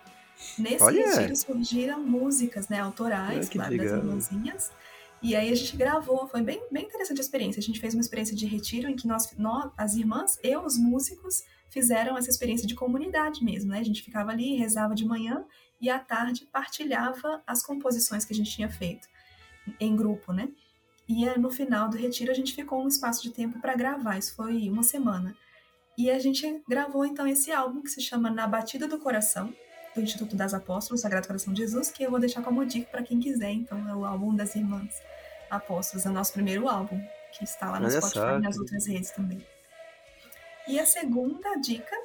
Nesse Olha. retiro surgiram músicas, né, autorais, claro, das irmãzinhas. E aí a gente gravou, foi bem, bem interessante a experiência. A gente fez uma experiência de retiro em que nós, nós, as irmãs e os músicos, fizeram essa experiência de comunidade mesmo, né? A gente ficava ali, rezava de manhã e à tarde partilhava as composições que a gente tinha feito em grupo, né? E no final do retiro a gente ficou um espaço de tempo para gravar, isso foi uma semana. E a gente gravou então esse álbum que se chama Na Batida do Coração, do Instituto das Apóstolos, Sagrado Coração de Jesus, que eu vou deixar como dica para quem quiser. Então é o álbum das Irmãs Apóstolos, é o nosso primeiro álbum, que está lá no Olha Spotify e nas outras redes também. E a segunda dica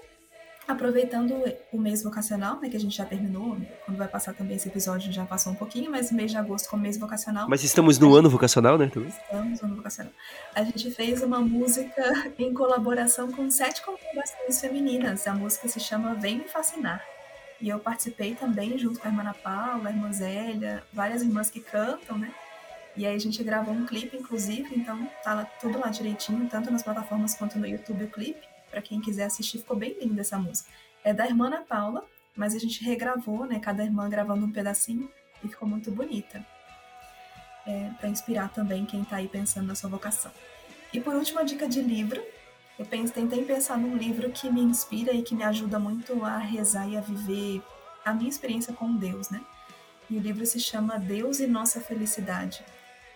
Aproveitando o mês vocacional, né, que a gente já terminou, quando vai passar também esse episódio já passou um pouquinho, mas mês de agosto como mês vocacional. Mas estamos no ano vocacional, né? Estamos no ano vocacional. A gente fez uma música em colaboração com sete congregações femininas. A música se chama Vem Me Fascinar. E eu participei também junto com a irmã Ana Paula, a irmã Zélia, várias irmãs que cantam, né? E aí a gente gravou um clipe, inclusive, então tá lá, tudo lá direitinho, tanto nas plataformas quanto no YouTube o clipe para quem quiser assistir, ficou bem linda essa música. É da irmã Ana Paula, mas a gente regravou, né? Cada irmã gravando um pedacinho e ficou muito bonita. É, para inspirar também quem está aí pensando na sua vocação. E por último, a dica de livro. Eu penso, tentei pensar num livro que me inspira e que me ajuda muito a rezar e a viver a minha experiência com Deus, né? E o livro se chama Deus e Nossa Felicidade.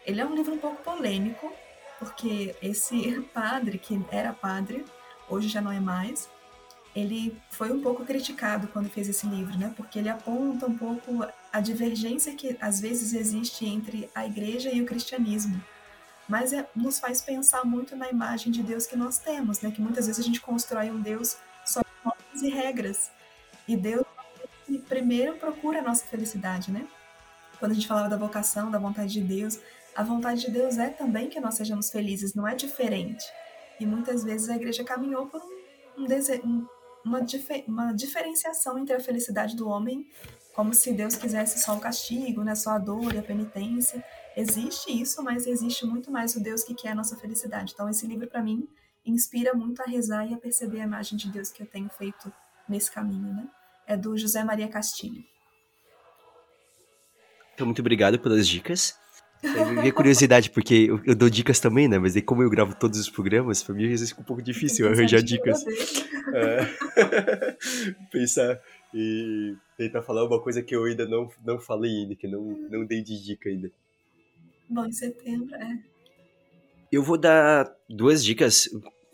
Ele é um livro um pouco polêmico, porque esse padre, que era padre, hoje já não é mais, ele foi um pouco criticado quando fez esse livro, né? Porque ele aponta um pouco a divergência que às vezes existe entre a igreja e o cristianismo. Mas é, nos faz pensar muito na imagem de Deus que nós temos, né? Que muitas vezes a gente constrói um Deus só com normas e regras. E Deus primeiro procura a nossa felicidade, né? Quando a gente falava da vocação, da vontade de Deus, a vontade de Deus é também que nós sejamos felizes, não é diferente. E muitas vezes a igreja caminhou por um, um, uma, uma diferenciação entre a felicidade do homem, como se Deus quisesse só o castigo, né, só a dor e a penitência. Existe isso, mas existe muito mais o Deus que quer a nossa felicidade. Então, esse livro, para mim, inspira muito a rezar e a perceber a imagem de Deus que eu tenho feito nesse caminho. Né? É do José Maria Castilho. Então, muito obrigado pelas dicas. Minha curiosidade, porque eu, eu, dou dicas também, né? Mas aí, como eu gravo todos os programas, pra mim às vezes fica um pouco difícil arranjar dicas. É. Pensar e tentar falar uma coisa que eu ainda não, não falei ainda, que não, não dei de dica ainda. Bom, em setembro, é. Eu vou dar duas dicas,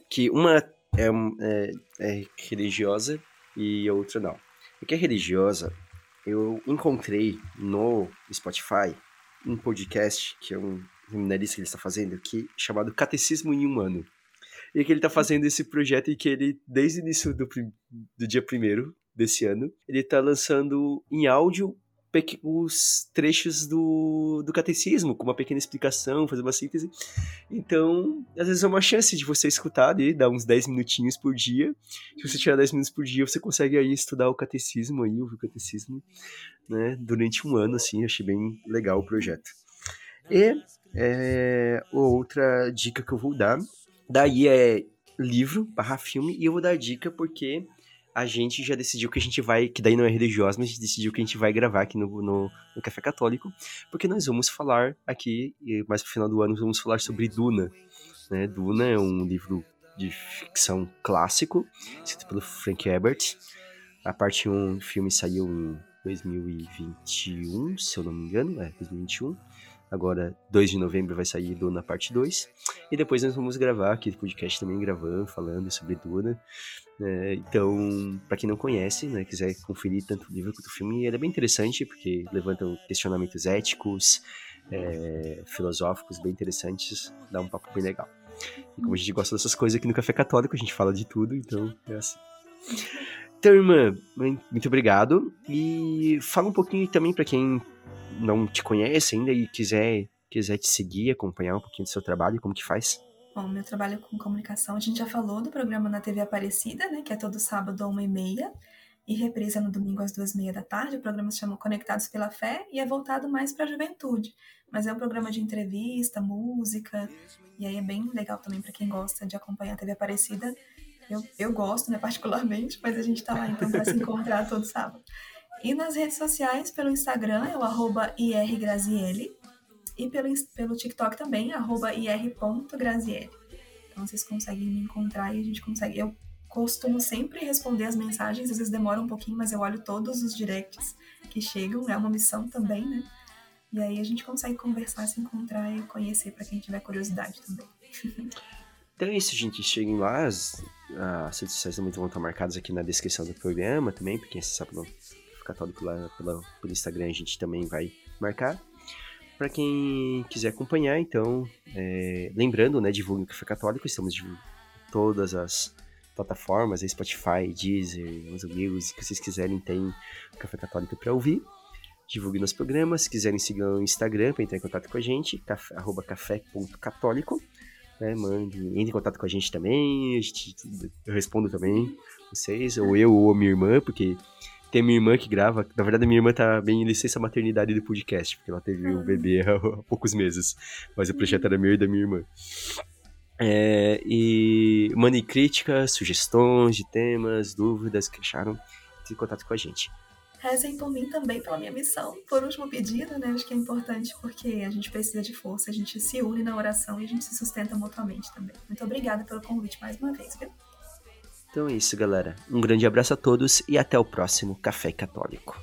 que uma é, é, é religiosa e a outra não. O que é religiosa, eu encontrei no Spotify um podcast, que é um seminarista que ele está fazendo aqui, chamado Catecismo em um Ano. E que ele está fazendo esse projeto e que ele, desde o início do, do dia primeiro desse ano, ele está lançando em áudio os trechos do, do catecismo, com uma pequena explicação, fazer uma síntese. Então, às vezes é uma chance de você escutar ali, dar uns 10 minutinhos por dia. Se você tirar 10 minutos por dia, você consegue aí estudar o catecismo aí, ouvir o catecismo, né, durante um ano, assim, achei bem legal o projeto. E é, outra dica que eu vou dar, daí é livro barra filme, e eu vou dar dica porque a gente já decidiu que a gente vai, que daí não é religioso, mas a gente decidiu que a gente vai gravar aqui no, no, no Café Católico, porque nós vamos falar aqui, mais pro final do ano, vamos falar sobre Duna. Né? Duna é um livro de ficção clássico, escrito pelo Frank Herbert. A parte 1 do filme saiu em 2021, se eu não me engano, é 2021. Agora, 2 de novembro vai sair Duna parte 2. E depois nós vamos gravar aqui podcast também gravando, falando sobre Duna. É, então, para quem não conhece, né, quiser conferir tanto o livro quanto o filme, ele é bem interessante porque levanta questionamentos éticos, é, filosóficos bem interessantes, dá um papo bem legal. E como a gente gosta dessas coisas aqui no Café Católico, a gente fala de tudo, então é assim. Então, irmã, muito obrigado. E fala um pouquinho também para quem não te conhece ainda e quiser, quiser te seguir, acompanhar um pouquinho do seu trabalho, como que faz? Bom, meu trabalho com comunicação, a gente já falou do programa na TV Aparecida, né, que é todo sábado uma e meia, e reprisa no domingo às duas e meia da tarde. O programa se chama Conectados pela Fé e é voltado mais para a juventude. Mas é um programa de entrevista, música, e aí é bem legal também para quem gosta de acompanhar a TV Aparecida. Eu, eu gosto, né, particularmente, mas a gente está lá então para se encontrar todo sábado. E nas redes sociais, pelo Instagram, é o arroba irgraziele, e pelo, pelo TikTok também, arroba ir.graziele. Então vocês conseguem me encontrar e a gente consegue. Eu costumo sempre responder as mensagens, às vezes demora um pouquinho, mas eu olho todos os directs que chegam, é uma missão também, né? E aí a gente consegue conversar, se encontrar e conhecer para quem tiver curiosidade também. Então é isso, gente. Cheguem lá, as, as redes sociais também vão estar marcadas aqui na descrição do programa também, porque você sabe no católico lá pelo Instagram a gente também vai marcar para quem quiser acompanhar, então, é, lembrando, né, divulgue o Café Católico, estamos em todas as plataformas, Spotify, Deezer, Amazon Music, que vocês quiserem, tem o Café Católico para ouvir. Divulgue nos programas, se quiserem seguir o Instagram para entrar em contato com a gente, café, arroba café.católico, né, mande, entre em contato com a gente também, a gente, eu respondo também vocês, ou eu ou minha irmã, porque tem minha irmã que grava. Na verdade, minha irmã tá bem em licença maternidade do podcast, porque ela teve um bebê há, poucos meses. Mas o projeto era meu e da minha irmã. É, e mande críticas, sugestões de temas, dúvidas que acharam, entre em contato com a gente. Rezem por mim também, pela minha missão. Por último pedido, né? Acho que é importante porque a gente precisa de força, a gente se une na oração e a gente se sustenta mutuamente também. Muito obrigada pelo convite mais uma vez, viu? Então é isso, galera. Um grande abraço a todos e até o próximo Café Católico.